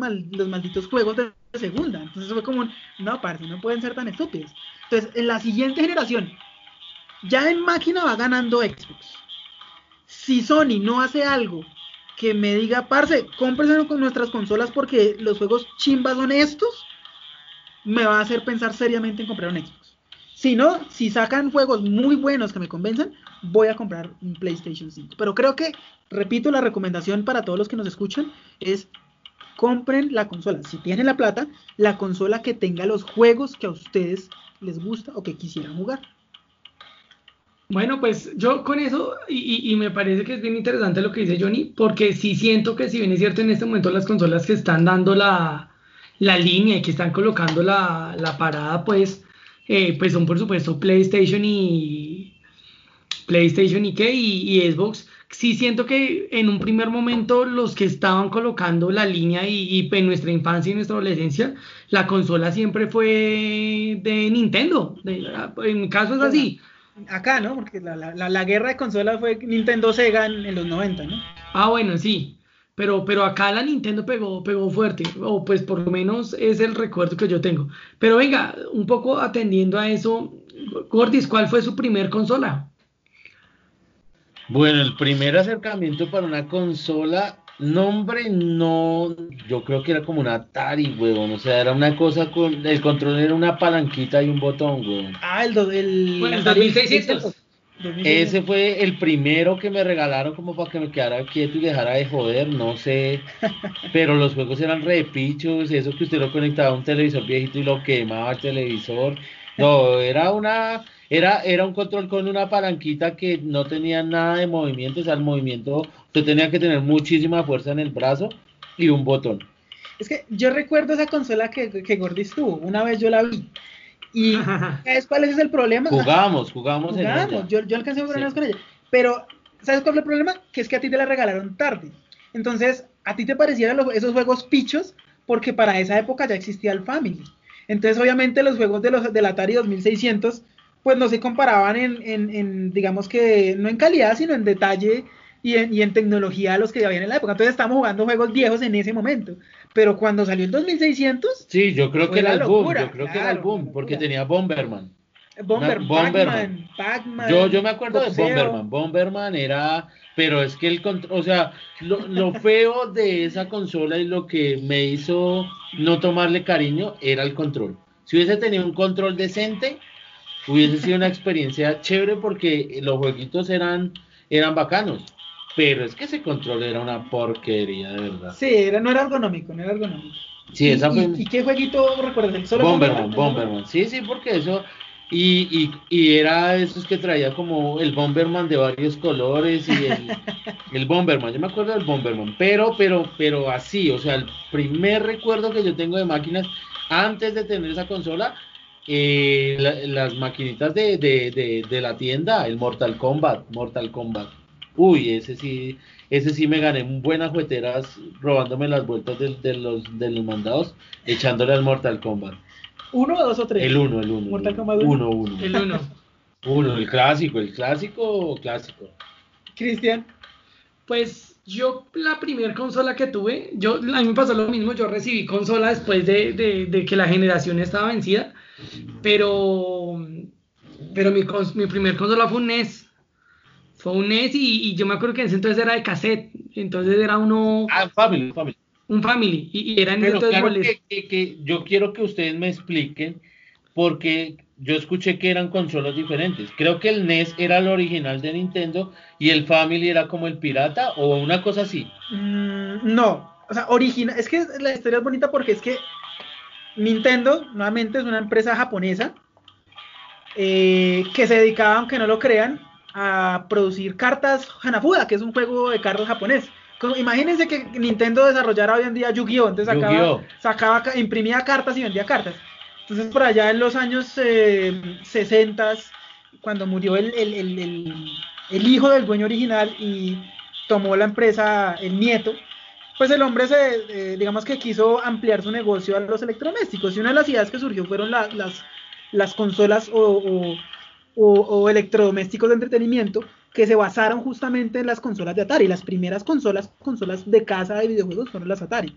malditos juegos de segunda. Entonces fue como, no, parce, no pueden ser tan estúpidos. Entonces, en la siguiente generación, ya en máquina va ganando Xbox. Si Sony no hace algo que me diga, parce, cómprese con nuestras consolas porque los juegos chimbas son estos, me va a hacer pensar seriamente en comprar un Xbox. Si no, si sacan juegos muy buenos que me convenzan, voy a comprar un PlayStation 5. Pero creo que, repito, la recomendación para todos los que nos escuchan es compren la consola. Si tienen la plata, la consola que tenga los juegos que a ustedes les gusta o que quisieran jugar. Bueno, pues yo con eso, y, me parece que es bien interesante lo que dice Johnny, porque sí siento que si bien es cierto en este momento las consolas que están dando la, línea y que están colocando la, la parada, pues eh, pues son por supuesto PlayStation y PlayStation y qué y, Xbox. Sí siento que en un primer momento los que estaban colocando la línea y, en nuestra infancia y nuestra adolescencia, la consola siempre fue de Nintendo. en mi caso es así. Acá, ¿no? Porque la, guerra de consolas fue Nintendo Sega en, en los 90, ¿no? Ah, bueno, sí. Pero, pero acá la Nintendo pegó, pegó fuerte, o pues por lo menos es el recuerdo que yo tengo. Pero venga, un poco atendiendo a eso, Gordis, ¿cuál fue su primer consola? Bueno, el primer acercamiento para una consola, nombre no, yo creo que era como una Atari, weón, o sea, era una cosa con, el control era una palanquita y un botón, weón. Ah, el, el, bueno, el 2600. Ese fue el primero que me regalaron como para que me quedara quieto y dejara de joder, no sé. (laughs) Pero los juegos eran repichos, eso que usted lo conectaba a un televisor viejito y lo quemaba el televisor. No, (laughs) era una, era, era un control con una palanquita que no tenía nada de movimiento, o sea, el movimiento, usted tenía que tener muchísima fuerza en el brazo y un botón. Es que yo recuerdo esa consola que, que Gordis tuvo, una vez yo la vi. Y (laughs) ¿sabes cuál es el problema? Jugamos, jugamos, en ella. Yo, yo alcancé a jugar con ella. Pero, ¿sabes cuál fue el problema? Que es que a ti te la regalaron tarde. Entonces, a ti te parecieran esos juegos pichos porque para esa época ya existía el Family. Entonces, obviamente, los juegos de los, del Atari 2600 pues no se comparaban en, en, en, digamos que, no en calidad, sino en detalle y en, y en tecnología a los que habían en la época. Entonces estamos jugando juegos viejos en ese momento. Pero cuando salió el 2600... Sí, yo creo que era el boom, yo creo que era el boom, porque tenía Bomberman. Bomberman, yo, yo me acuerdo de Bomberman. Bomberman era, pero es que el control, o sea, lo, lo, feo de esa consola y lo que me hizo no tomarle cariño era el control. Si hubiese tenido un control decente, hubiese sido una experiencia chévere porque los jueguitos eran, eran bacanos. Pero es que ese control era una porquería, de verdad. Sí, era, no era ergonómico, no era ergonómico. Sí, ¿Y, esa fue... ¿Y, qué jueguito recuerdas? ¿Solo Bomberman, Bomberman, Sí, sí, porque eso... Y, y, y, era esos que traía como el Bomberman de varios colores y el, (laughs) el Bomberman, yo me acuerdo del Bomberman, pero, pero, pero así, o sea, el primer recuerdo que yo tengo de máquinas antes de tener esa consola eh, las maquinitas de, de, de, la tienda, el Mortal Kombat, Mortal Kombat. Uy, ese sí, ese sí me gané buenas jueteras robándome las vueltas de, los, de los mandados, echándole al Mortal Kombat. ¿Uno, dos o tres? El uno, el uno. Mortal Kombat uno. Uno, El uno. Uno, el clásico, el clásico, clásico. Cristian. Pues yo la primera consola que tuve, yo a mí me pasó lo mismo, yo recibí consola después de, de, de que la generación estaba vencida pero, pero mi, mi primer consola fue un NES. Fue un NES y, yo me acuerdo que en ese entonces era de cassette. Entonces era uno. Ah, Family, Family. Un Family. Y, era en Pero claro que, que, yo quiero que ustedes me expliquen porque yo escuché que eran consolas diferentes. Creo que el NES era el original de Nintendo y el Family era como el pirata o una cosa así. Mm, no, o sea, original. Es que la historia es bonita porque es que Nintendo, nuevamente, es una empresa japonesa eh, que se dedicaba, aunque no lo crean, a producir cartas Hanafuda, que es un juego de cartas japonés. imagínense que Nintendo desarrollara hoy en día Yu-Gi-Oh! Entonces sacaba, imprimía cartas y vendía cartas. Entonces, por allá en los años eh, 60, cuando murió el, el hijo del dueño original y tomó la empresa el nieto, pues el hombre se, eh, digamos que quiso ampliar su negocio a los electrodomésticos y una de las ideas que surgió fueron las, las consolas o, electrodomésticos de entretenimiento que se basaron justamente en las consolas de Atari. Las primeras consolas, consolas de casa de videojuegos fueron las Atari.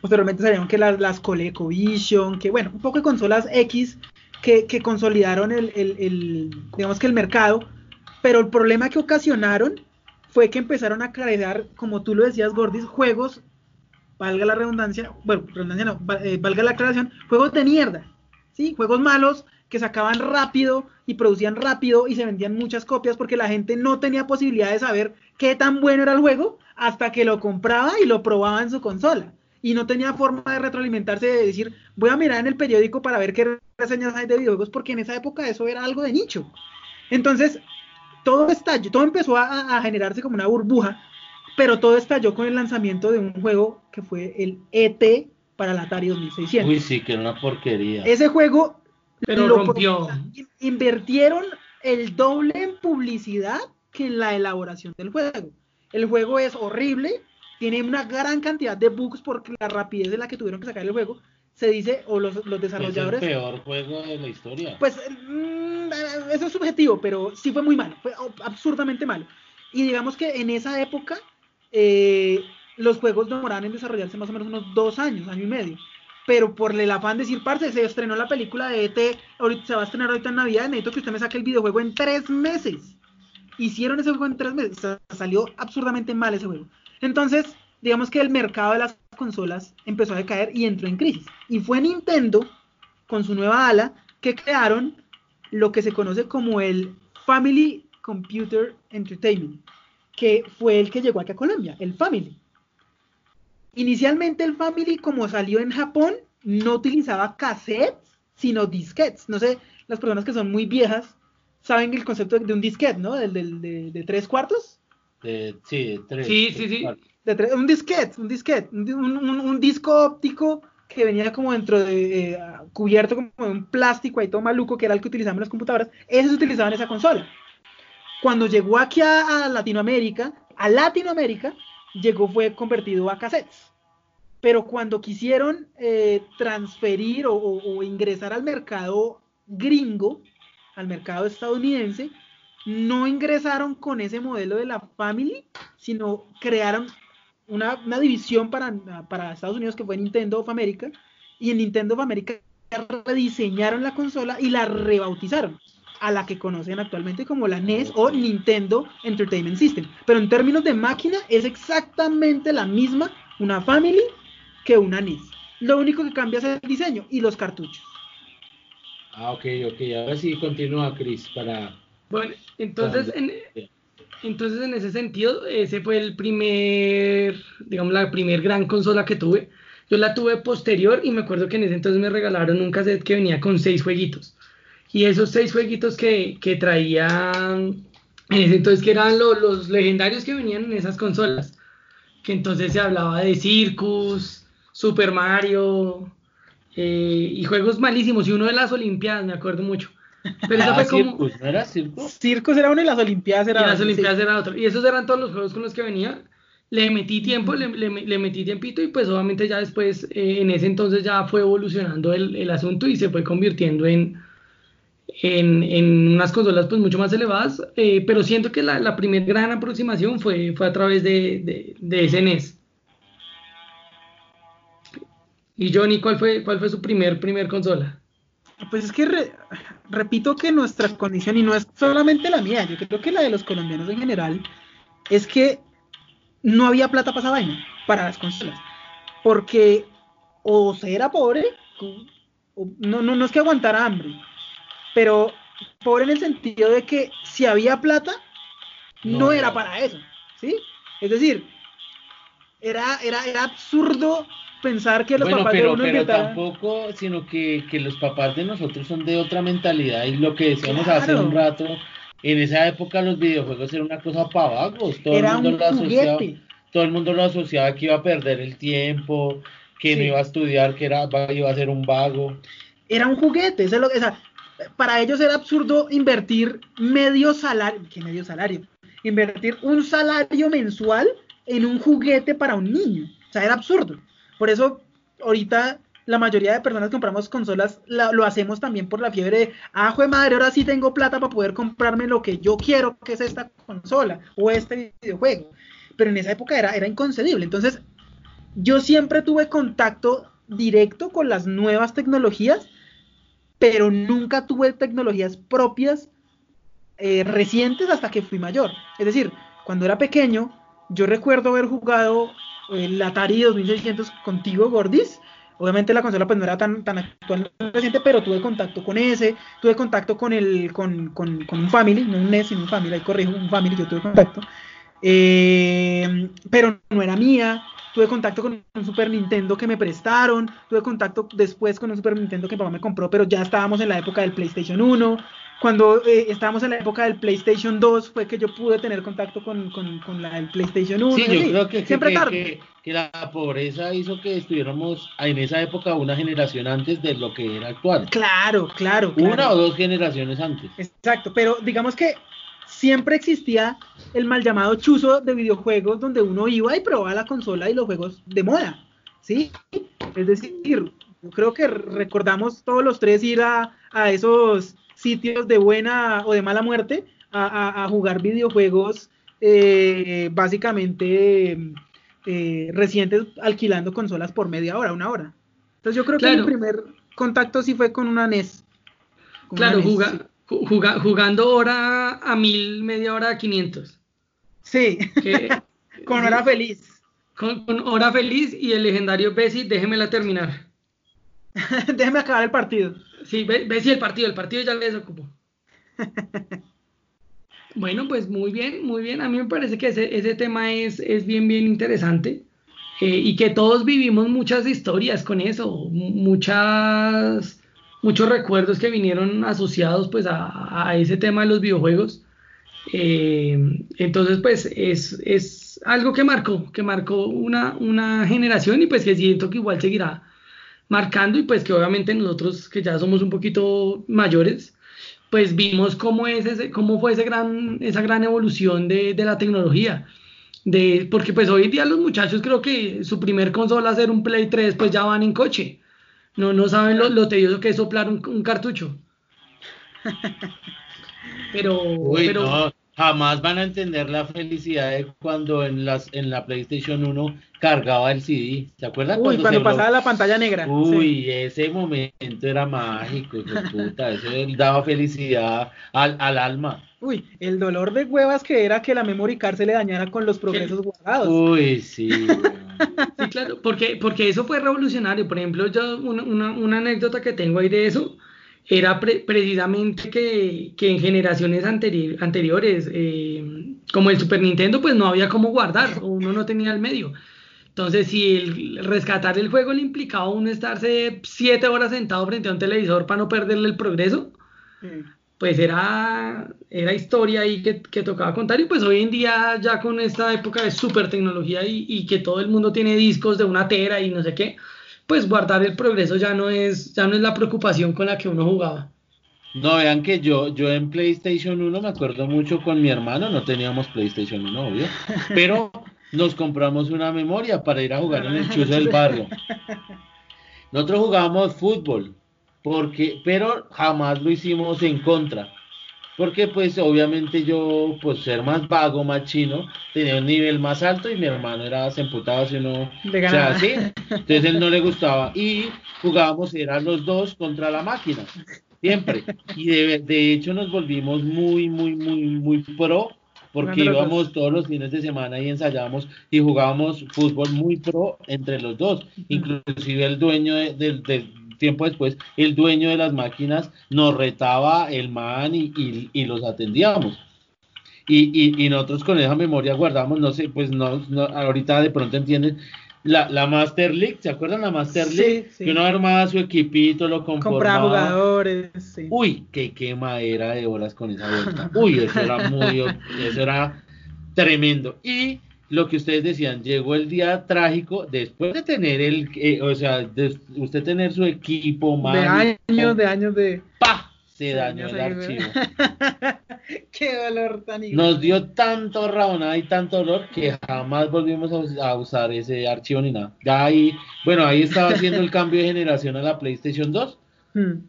Posteriormente salieron que las, las ColecoVision, que bueno, un poco de consolas X que, consolidaron el, el, digamos que el mercado, pero el problema que ocasionaron fue que empezaron a crear, como tú lo decías, Gordis, juegos, valga la redundancia, bueno, redundancia no, eh, valga la aclaración, juegos de mierda, ¿sí? Juegos malos que sacaban rápido y producían rápido y se vendían muchas copias porque la gente no tenía posibilidad de saber qué tan bueno era el juego hasta que lo compraba y lo probaba en su consola. Y no tenía forma de retroalimentarse de decir, voy a mirar en el periódico para ver qué reseñas hay de videojuegos, porque en esa época eso era algo de nicho. Entonces, todo estalló, todo empezó a, generarse como una burbuja, pero todo estalló con el lanzamiento de un juego que fue el ET para el Atari 2600. Uy, sí, que era una porquería. Ese juego pero lo rompió. Invirtieron el doble en publicidad que en la elaboración del juego. El juego es horrible, tiene una gran cantidad de bugs por la rapidez en la que tuvieron que sacar el juego. Se dice, o los, los desarrolladores. Es el peor juego de la historia. Pues mm, eso es subjetivo, pero sí fue muy malo, fue absurdamente malo. Y digamos que en esa época eh, los juegos demoraban en desarrollarse más o menos unos dos años, año y medio. Pero por el afán de decir, parce, se estrenó la película de ET, ahorita se va a estrenar ahorita en Navidad, necesito que usted me saque el videojuego en tres meses. Hicieron ese juego en tres meses, salió absurdamente mal ese juego. Entonces, digamos que el mercado de las consolas empezó a decaer y entró en crisis. Y fue Nintendo, con su nueva ala, que crearon lo que se conoce como el Family Computer Entertainment, que fue el que llegó aquí a Colombia, el Family. Inicialmente el Family, como salió en Japón, no utilizaba cassettes, sino disquetes. No sé, las personas que son muy viejas saben el concepto de un disquete, ¿no? Del, de, tres cuartos. De, sí, de tres. Sí, sí, sí. De tres- un disquete, un disquete, un, un- un- disco óptico que venía como dentro de, eh, cubierto como de un plástico ahí todo maluco, que era el que utilizaban en las computadoras, ese se utilizaba en esa consola. Cuando llegó aquí a, a Latinoamérica, a Latinoamérica, llegó, fue convertido a cassettes. Pero cuando quisieron eh, transferir o, ingresar al mercado gringo, al mercado estadounidense, no ingresaron con ese modelo de la Family, sino crearon una, una división para, para Estados Unidos que fue Nintendo of America, y en Nintendo of America rediseñaron la consola y la rebautizaron a la que conocen actualmente como la NES o Nintendo Entertainment System. Pero en términos de máquina es exactamente la misma una Family que una NES. Lo único que cambia es el diseño y los cartuchos. Ah, ok, ok. Ahora sí continúa, Chris, para... Bueno, entonces Para- en, entonces en ese sentido, ese fue el primer, digamos, la primer gran consola que tuve. Yo la tuve posterior y me acuerdo que en ese entonces me regalaron un cassette que venía con seis jueguitos. Y esos seis jueguitos que, que traían, en ese entonces que eran lo- los legendarios que venían en esas consolas. Que entonces se hablaba de Circus, Super Mario eh, y juegos malísimos. Y uno de las Olimpiadas, me acuerdo mucho. Pero eso Ah, fue como... Circus, ¿no era Circus? Circos era uno y las Olimpiadas Y era las otro, Olimpiadas sí. era otro. Y esos eran todos los juegos con los que venía. Le metí tiempo, le, le- le metí tiempito y pues obviamente ya después, eh, en ese entonces ya fue evolucionando el, el asunto y se fue convirtiendo en, en, en unas consolas pues mucho más elevadas. eh, pero siento que la, la primera gran aproximación fue, fue a través de, de, de ese NES. Y Johnny, ¿cuál fue, cuál fue su primer, primer consola? Pues es que re- repito que nuestra condición, y no es solamente la mía, yo creo que la de los colombianos en general, es que no había plata para esa vaina, para las consolas. Porque o se era pobre, o- no, no, no es que aguantara hambre, pero pobre en el sentido de que si había plata, no, No, era no. para eso, ¿sí? Es decir, era, era, era absurdo pensar que los Bueno, papás de pero, uno pero inventaran- tampoco, sino que, que los papás de nosotros son de otra mentalidad y lo que decíamos hace Claro. un rato, en esa época los videojuegos eran una cosa para vagos, todo era el mundo un lo asociaba, todo el mundo lo asociaba que iba a perder el tiempo, que no Sí. iba a estudiar, que era, iba a ser un vago. era un juguete. eso es lo que- o sea, para ellos era absurdo invertir medio salario, ¿qué medio salario? Invertir un salario mensual en un juguete para un niño. O sea, era absurdo. Por eso, ahorita la mayoría de personas que compramos consolas la- lo hacemos también por la fiebre de, ah, jue madre, ahora sí tengo plata para poder comprarme lo que yo quiero, que es esta consola o este videojuego. Pero en esa época era, era inconcebible. Entonces, yo siempre tuve contacto directo con las nuevas tecnologías, pero nunca tuve tecnologías propias eh, recientes hasta que fui mayor. Es decir, cuando era pequeño, yo recuerdo haber jugado el Atari 2600 contigo, Gordis. Obviamente la consola pues no era tan, tan actual reciente, pero tuve contacto con ese, tuve contacto con el con, con, con un Family, no un NES, sino un Family, ahí corrijo, un Family, yo tuve contacto. Eh, pero no era mía. Tuve contacto con un Super Nintendo que me prestaron. Tuve contacto después con un Super Nintendo que mi papá me compró, pero ya estábamos en la época del PlayStation 1. Cuando eh, estábamos en la época del PlayStation 2 fue que yo pude tener contacto con, con, con la del PlayStation 1. Sí, yo creo que, que, siempre que- tarde. que- que la pobreza hizo que estuviéramos en esa época una generación antes de lo que era actual. Claro, claro, claro. Una o dos generaciones antes. Exacto, pero digamos que siempre existía el mal llamado chuzo de videojuegos donde uno iba y probaba la consola y los juegos de moda, ¿sí? Es decir, yo creo que recordamos todos los tres ir a, a esos sitios de buena o de mala muerte a, a- a jugar videojuegos eh, básicamente eh, recientes alquilando consolas por media hora, una hora. Entonces yo creo que mi primer contacto sí fue con una NES. con una Claro, NES, juga- sí. Ju- juga- jugando hora a mil, media hora a 500. Sí, que- (laughs) con hora feliz. con, con hora feliz y el legendario Bessie, déjemela terminar. (laughs) Déjeme acabar el partido. Sí, Be- Bessie el partido, el partido ya le desocupó. (laughs) Bueno, pues muy bien, muy bien. A mí me parece que ese, ese tema es, es bien, bien interesante eh, y que todos vivimos muchas historias con eso, mu- muchas, muchos recuerdos que vinieron asociados pues a, ese tema de los videojuegos. Eh, entonces, pues es, es, algo que marcó, que marcó una, una generación y pues que siento que igual seguirá marcando y pues que obviamente nosotros que ya somos un poquito mayores, pues vimos cómo, es ese, cómo fue ese gran, esa gran evolución de, de la tecnología. De, porque pues hoy en día los muchachos creo que su primer consola ser un Play 3 pues ya van en coche. No, no saben lo, lo tedioso que es soplar un, un cartucho. (laughs) Pero, Uy, pero no, jamás van a entender la felicidad de cuando en las en la PlayStation 1 cargaba el CD. ¿Se acuerdan Uy, cuando cuando se pasaba la pantalla negra. Uy, sí. ese momento era mágico, puta, eso daba felicidad al, al alma. Uy, el dolor de huevas que era que la memory card se le dañara con los progresos guardados. Uy, sí. (laughs) Sí, claro, porque, porque eso fue revolucionario. Por ejemplo, yo una, una, una anécdota que tengo ahí de eso era pre- precisamente que, que en generaciones anteri- anteriores, eh, como el Super Nintendo, pues no había cómo guardar, o uno no tenía el medio. Entonces, si el rescatar el juego le implicaba a uno estarse siete horas sentado frente a un televisor para no perderle el progreso, Sí. Pues era, era historia ahí que, que tocaba contar y pues hoy en día ya con esta época de super tecnología y, y que todo el mundo tiene discos de una tera y no sé qué, pues guardar el progreso ya no es, ya no es la preocupación con la que uno jugaba. No, vean que yo, yo en PlayStation 1 me acuerdo mucho con mi hermano, no teníamos PlayStation 1, obvio, pero (laughs) nos compramos una memoria para ir a jugar en el (laughs) chuzo del barrio. Nosotros jugábamos fútbol, porque, pero jamás lo hicimos en contra. Porque pues obviamente yo, pues ser más vago, más chino, tenía un nivel más alto y mi hermano era, se emputaba si uno, Le o sea, entonces él no le gustaba. Y jugábamos, eran los dos contra la máquina, siempre. Y de, de hecho nos volvimos muy, muy, muy, muy pro, porque íbamos todos los fines de semana y ensayábamos y jugábamos fútbol muy pro entre los dos. Inclusive el dueño de- del tiempo después, el dueño de las máquinas nos retaba el man y, y- y los atendíamos. Y, y, nosotros con esa memoria guardamos, no sé, pues no, no- ahorita de pronto entienden, la, la Master League, ¿se acuerdan la Master League? sí. Que uno armaba su equipito, lo Compraba jugadores. sí. Uy, qué quemadera de horas con esa vuelta. Uy, eso era muy, (laughs) eso era tremendo. Y lo que ustedes decían, llegó el día trágico después de tener el, eh, o sea, de usted tener su equipo, De mágico, años, de años de. ¡pa! Se de dañó el archivo. (laughs) Qué dolor tan hijo. Nos dio tanto rabonada y tanto dolor que jamás volvimos a, us- a usar ese archivo ni nada. Ya ahí, bueno, ahí estaba haciendo el cambio de generación a la PlayStation 2. (laughs) Hmm.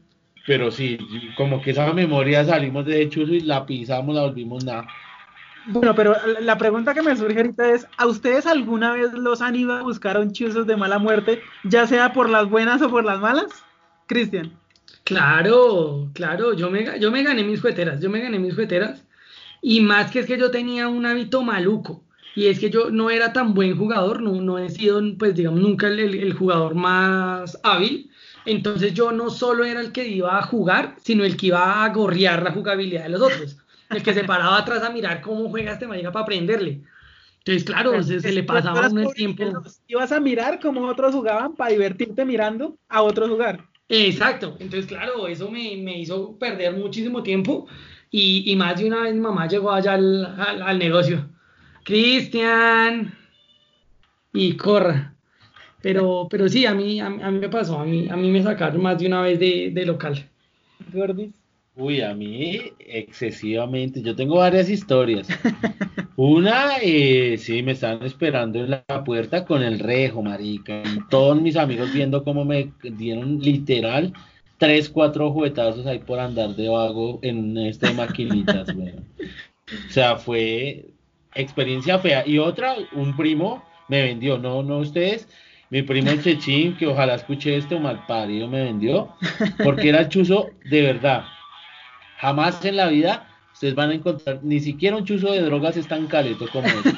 Pero sí, como que esa memoria salimos de chuzo y la pisamos, la volvimos nada. Bueno, pero la- pregunta que me surge ahorita es, ¿a ustedes alguna vez los han ido a buscar a un chuzos de mala muerte, ya sea por las buenas o por las malas? Cristian. Claro, claro, yo me, gané mis jugueteras, yo me gané mis jugueteras. Y más que es que yo tenía un hábito maluco. Y es que yo no era tan buen jugador, no, no he sido, pues digamos, nunca el, el- el jugador más hábil. Entonces yo no solo era el que iba a jugar, sino el que iba a gorrear la jugabilidad de los otros. El que se paraba atrás a mirar cómo juega este marica para aprenderle. Entonces, claro, se, se le pasaba pobre, tiempo. entonces, Ibas a mirar cómo otros jugaban para divertirte mirando a otros jugar. Exacto, entonces claro, eso me, me hizo perder muchísimo tiempo y, y más de una vez mi mamá llegó allá al, al- al negocio. Cristian y corra. Pero, pero sí, a mí, a, a mí me pasó, a mí, a mí me sacaron más de una vez de, de local. Gordis. Uy, a mí excesivamente. Yo tengo varias historias. Una, eh, sí, me estaban esperando en la puerta con el rejo, marica. Todos mis amigos viendo cómo me dieron literal tres, cuatro juguetazos ahí por andar de vago en este maquinitas, weón. O sea, fue experiencia fea. Y otra, un primo me vendió, no, no ustedes. Mi primo Chechín, que ojalá escuche esto, mal parido, me vendió, porque era chuzo de verdad. Jamás en la vida ustedes van a encontrar ni siquiera un chuzo de drogas es tan caleto como ese.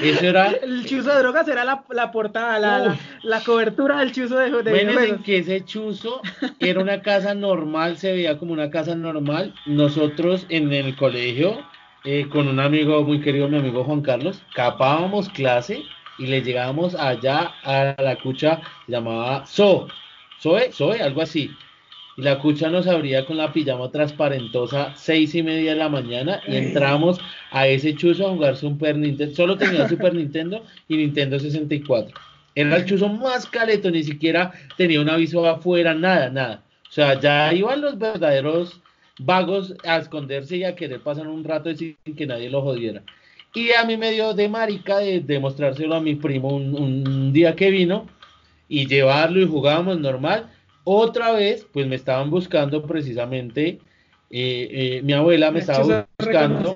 (laughs) Eso era. El chuzo de drogas era la, la portada, la, la, cobertura del chuzo de, de Bueno, en que ese chuzo era una casa normal, se veía como una casa normal. Nosotros en el colegio, eh, con un amigo muy querido, mi amigo Juan Carlos, capábamos clase y le llegábamos allá a la cucha, se llamaba So, Soe, Soe, algo así. Y la cucha nos abría con la pijama transparentosa seis y media de la mañana y entramos a ese chuzo a jugar Super Nintendo. Solo tenía Super Nintendo y Nintendo 64. Era el chuzo más caleto, ni siquiera tenía un aviso afuera, nada, nada. O sea, ya iban los verdaderos vagos a esconderse y a querer pasar un rato sin que nadie lo jodiera. Y a mí me dio de marica de, demostrárselo a mi primo un, un día que vino y llevarlo y jugábamos normal otra vez, pues me estaban buscando precisamente, eh, eh, mi abuela me estaba buscando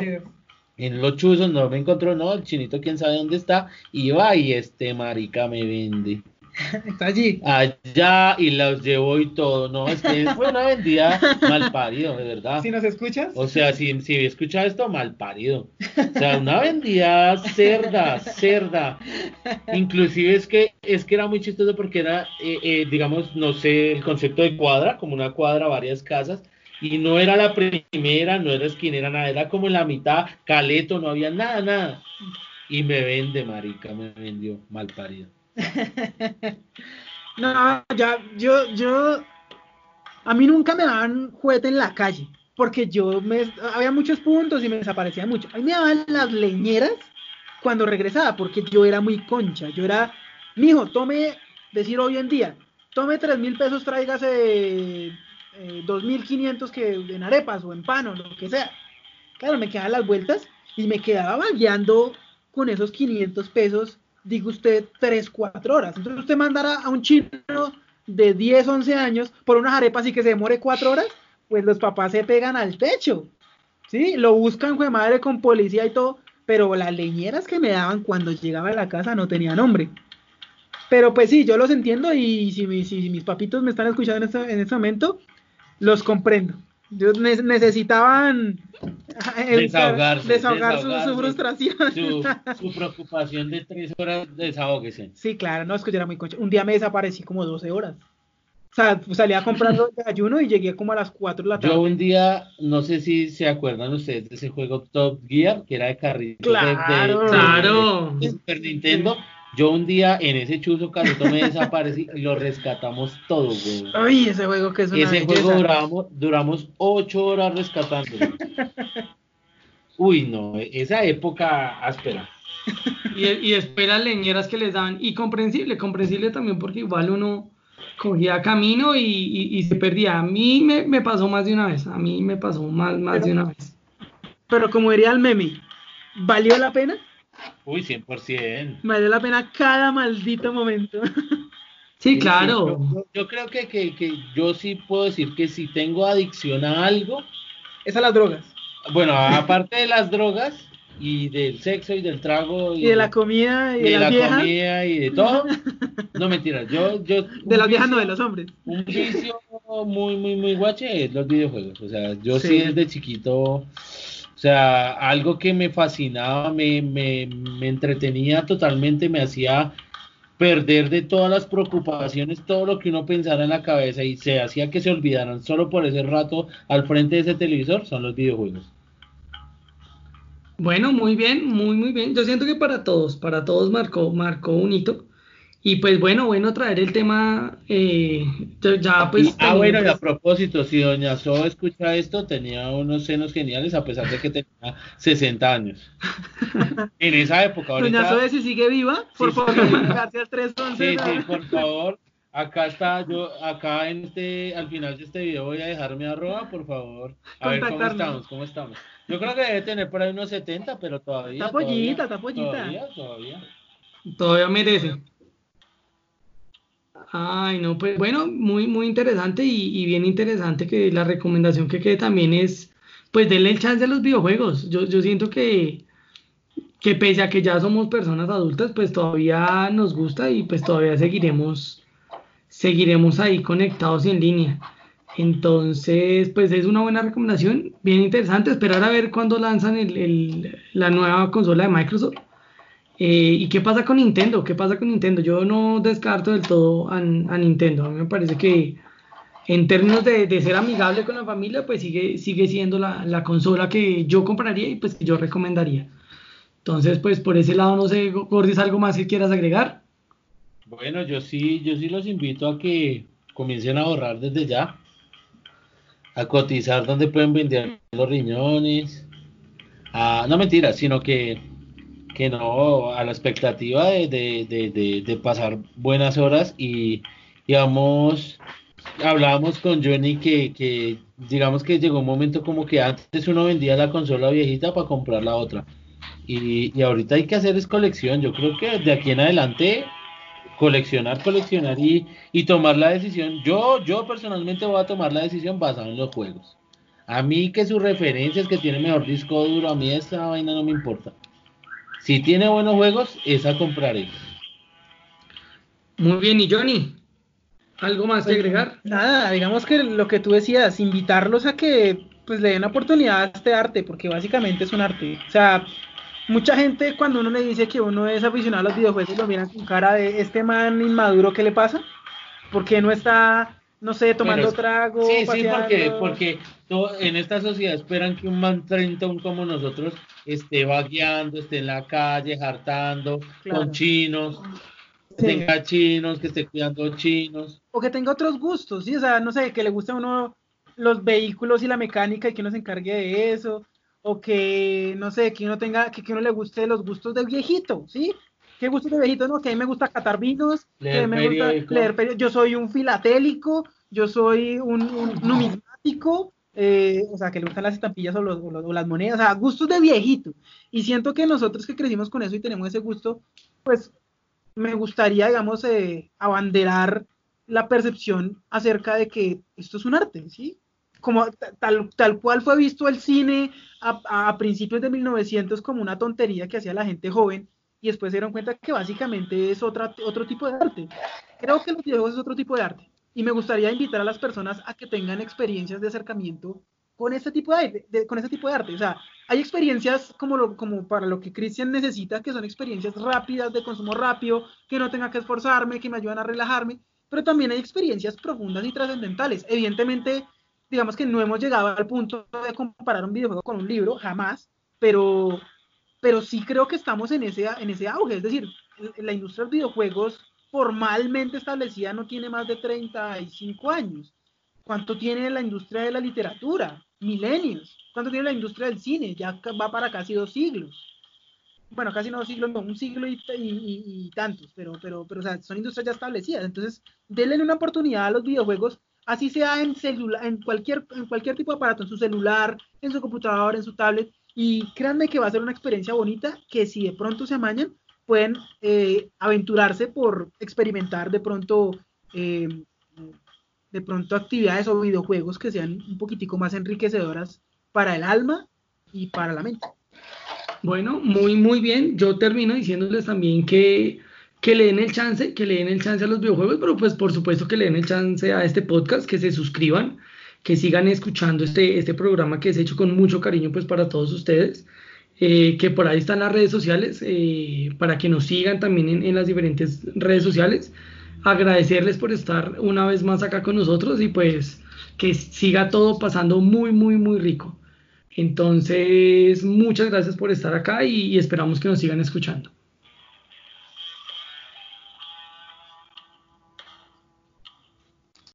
en los chuzos, no me encontró, no, el chinito quién sabe dónde está, y va y este marica me vende. Está allí. Allá y los llevo y todo. No, es que fue una vendida mal parido, de verdad. Si nos escuchas. O sea, si, si escucha esto, mal parido. O sea, una vendida cerda, cerda. Inclusive es que es que era muy chistoso porque era, eh, eh, digamos, no sé, el concepto de cuadra, como una cuadra, varias casas. Y no era la primera, no era esquinera, nada, era como en la mitad, caleto, no había nada, nada. Y me vende, marica, me vendió mal parido. (laughs) no, ya, yo, yo, a mí nunca me daban juguete en la calle, porque yo me, había muchos puntos y me desaparecía mucho. A mí me daban las leñeras cuando regresaba, porque yo era muy concha, yo era, mijo, tome, decir hoy en día, tome tres mil pesos, tráigase eh, dos mil quinientos que en arepas o en pan o lo que sea. Claro, me quedaban las vueltas y me quedaba guiando con esos 500 pesos diga usted, 3, 4 horas. Entonces usted mandará a un chino de 10, 11 años por unas arepas y que se demore 4 horas, pues los papás se pegan al techo. ¿Sí? Lo buscan, fue madre, con policía y todo, pero las leñeras que me daban cuando llegaba a la casa no tenían nombre. Pero pues sí, yo los entiendo y si, mis papitos me están escuchando en este, este momento, los comprendo necesitaban (laughs) desahogar, su, frustración. (laughs) Su, preocupación de tres horas, desahógese. Sí, claro, no, es que yo era muy concha. Un día me desaparecí como 12 horas. O sea, salí a comprar el desayuno y llegué como a las 4 de la tarde. Yo un día, no sé si se acuerdan ustedes de ese juego Top Gear, que era de carrito claro, de, claro. de Super Nintendo. Yo un día en ese chuzo carrito me desaparecí y lo rescatamos todo, güey. Ay, ese juego que es una Ese juego duramos, duramos ocho horas rescatándolo. (laughs) Uy, no, esa época áspera. Y, y después las leñeras que les daban. Y comprensible, comprensible también porque igual uno cogía camino y, se perdía. A mí me, pasó más de una vez. A mí me pasó más, más de una vez. Pero como diría el meme, ¿valió la pena? Uy, 100%. Vale la pena cada maldito momento. (laughs) Sí, claro. yo, creo que, que, yo sí puedo decir que si tengo adicción a algo. Es a las drogas. Bueno, aparte de las drogas y del sexo y del trago. Y, de la comida y, de, la comida y de todo. (laughs) No mentiras, yo. yo de las viejas, no de los hombres. Un vicio muy, muy, muy guache es los videojuegos. O sea, yo sí desde chiquito o sea, algo que me fascinaba, me, me, me entretenía totalmente, me hacía perder de todas las preocupaciones, todo lo que uno pensara en la cabeza y se hacía que se olvidaran solo por ese rato al frente de ese televisor, son los videojuegos. Bueno, muy bien, muy, muy bien. Yo siento que para todos, para todos marcó, marcó un hito. Y pues bueno, bueno, traer el tema eh, ya pues... ah, bueno, y a propósito, si Doña So escucha esto, tenía unos senos geniales a pesar de que tenía 60 años. (laughs) en esa época. Doña So, si sigue viva, por favor, gracias 311. Sí, sí, por favor. Acá está, yo, acá en este, al final de este video voy a dejar mi arroba, por favor. A ver cómo estamos, cómo estamos. Yo creo que debe tener por ahí unos 70, pero todavía. Está pollita, está pollita. Todavía, todavía. Todavía merece. Ay, no, pues bueno, muy, muy interesante y, bien interesante que la recomendación que quede también es, pues denle el chance a los videojuegos. Yo, yo siento que, que pese a que ya somos personas adultas, pues todavía nos gusta y pues todavía seguiremos, seguiremos ahí conectados y en línea. Entonces, pues es una buena recomendación, bien interesante, esperar a ver cuándo lanzan el, la nueva consola de Microsoft eh, ¿Y qué pasa con Nintendo? ¿Qué pasa con Nintendo? Yo no descarto del todo a, Nintendo. A mí me parece que en términos de, ser amigable con la familia, pues sigue, sigue siendo la, consola que yo compraría y pues que yo recomendaría. Entonces, pues por ese lado, no sé, Gordis, ¿algo más que quieras agregar? Bueno, yo sí, yo sí los invito a que comiencen a ahorrar desde ya. a cotizar dónde pueden vender los riñones. A, no mentira, sino que, que no, a la expectativa de, de, de, de pasar buenas horas y, digamos, hablábamos con Johnny que, que, digamos que llegó un momento como que antes uno vendía la consola viejita para comprar la otra. Y, y ahorita hay que hacer es colección. Yo creo que de aquí en adelante coleccionar, coleccionar y, y, tomar la decisión. Yo, yo personalmente voy a tomar la decisión basada en los juegos. A mí que sus referencias, que tiene mejor disco duro, a mí esa vaina no me importa. Si tiene buenos juegos, esa compraré. Muy bien, y Johnny, ¿algo más que pues, agregar? Nada, digamos que lo que tú decías, invitarlos a que pues le den oportunidad a este arte, porque básicamente es un arte. O sea, mucha gente cuando uno le dice que uno es aficionado a los videojuegos lo miran con cara de este man inmaduro, ¿qué le pasa? Porque no está, no sé, tomando trago? Sí, sí, porque, porque en esta sociedad esperan que un man treintón como nosotros esté vagueando, esté en la calle, hartando, con chinos, tenga chinos, que esté cuidando chinos. O que tenga otros gustos, sí, o sea, no sé, que le guste a uno los vehículos y la mecánica y que uno se encargue de eso o que, no sé, que uno tenga, que, que uno le guste los gustos del viejito, ¿sí? ¿Qué gustos de viejito? No, que a mí me gusta catar vinos, que me gusta leer Yo soy un filatélico, yo soy un, numismático, eh, o sea, que le gustan las estampillas o, o, las monedas, o sea, gustos de viejito. Y siento que nosotros que crecimos con eso y tenemos ese gusto, pues me gustaría, digamos, eh, abanderar la percepción acerca de que esto es un arte, ¿sí? como tal, tal cual fue visto el cine a, principios de 1900 como una tontería que hacía la gente joven y después se dieron cuenta que básicamente es otra, otro tipo de arte. Creo que los videojuegos es otro tipo de arte y me gustaría invitar a las personas a que tengan experiencias de acercamiento con este tipo de, con este tipo de arte. O sea, hay experiencias como, lo, como para lo que Christian necesita, que son experiencias rápidas, de consumo rápido, que no tenga que esforzarme, que me ayudan a relajarme, pero también hay experiencias profundas y trascendentales. Evidentemente, digamos que no hemos llegado al punto de comparar un videojuego con un libro, jamás, pero, pero sí creo que estamos en ese, en ese auge, es decir, la industria de los videojuegos formalmente establecida no tiene más de 35 años. ¿Cuánto tiene la industria de la literatura? Milenios. ¿Cuánto tiene la industria del cine? Ya va para casi dos siglos. Bueno, casi no dos siglos, no, un siglo y, y, tantos, pero, pero, pero o sea, son industrias ya establecidas. Entonces, denle una oportunidad a los videojuegos así sea en, celular, en, cualquier, en cualquier tipo de aparato, en su celular, en su computador, en su tablet, y créanme que va a ser una experiencia bonita que si de pronto se amañan, pueden eh, aventurarse por experimentar de pronto, eh, de pronto actividades o videojuegos que sean un poquitico más enriquecedoras para el alma y para la mente. Bueno, muy, muy bien. Yo termino diciéndoles también que que le den el chance, que le den el chance a los videojuegos, pero pues por supuesto que le den el chance a este podcast, que se suscriban, que sigan escuchando este, este programa que es hecho con mucho cariño pues para todos ustedes, eh, que por ahí están las redes sociales, eh, para que nos sigan también en, en, las diferentes redes sociales. Agradecerles por estar una vez más acá con nosotros y pues que siga todo pasando muy, muy, muy rico. Entonces, muchas gracias por estar acá y esperamos que nos sigan escuchando.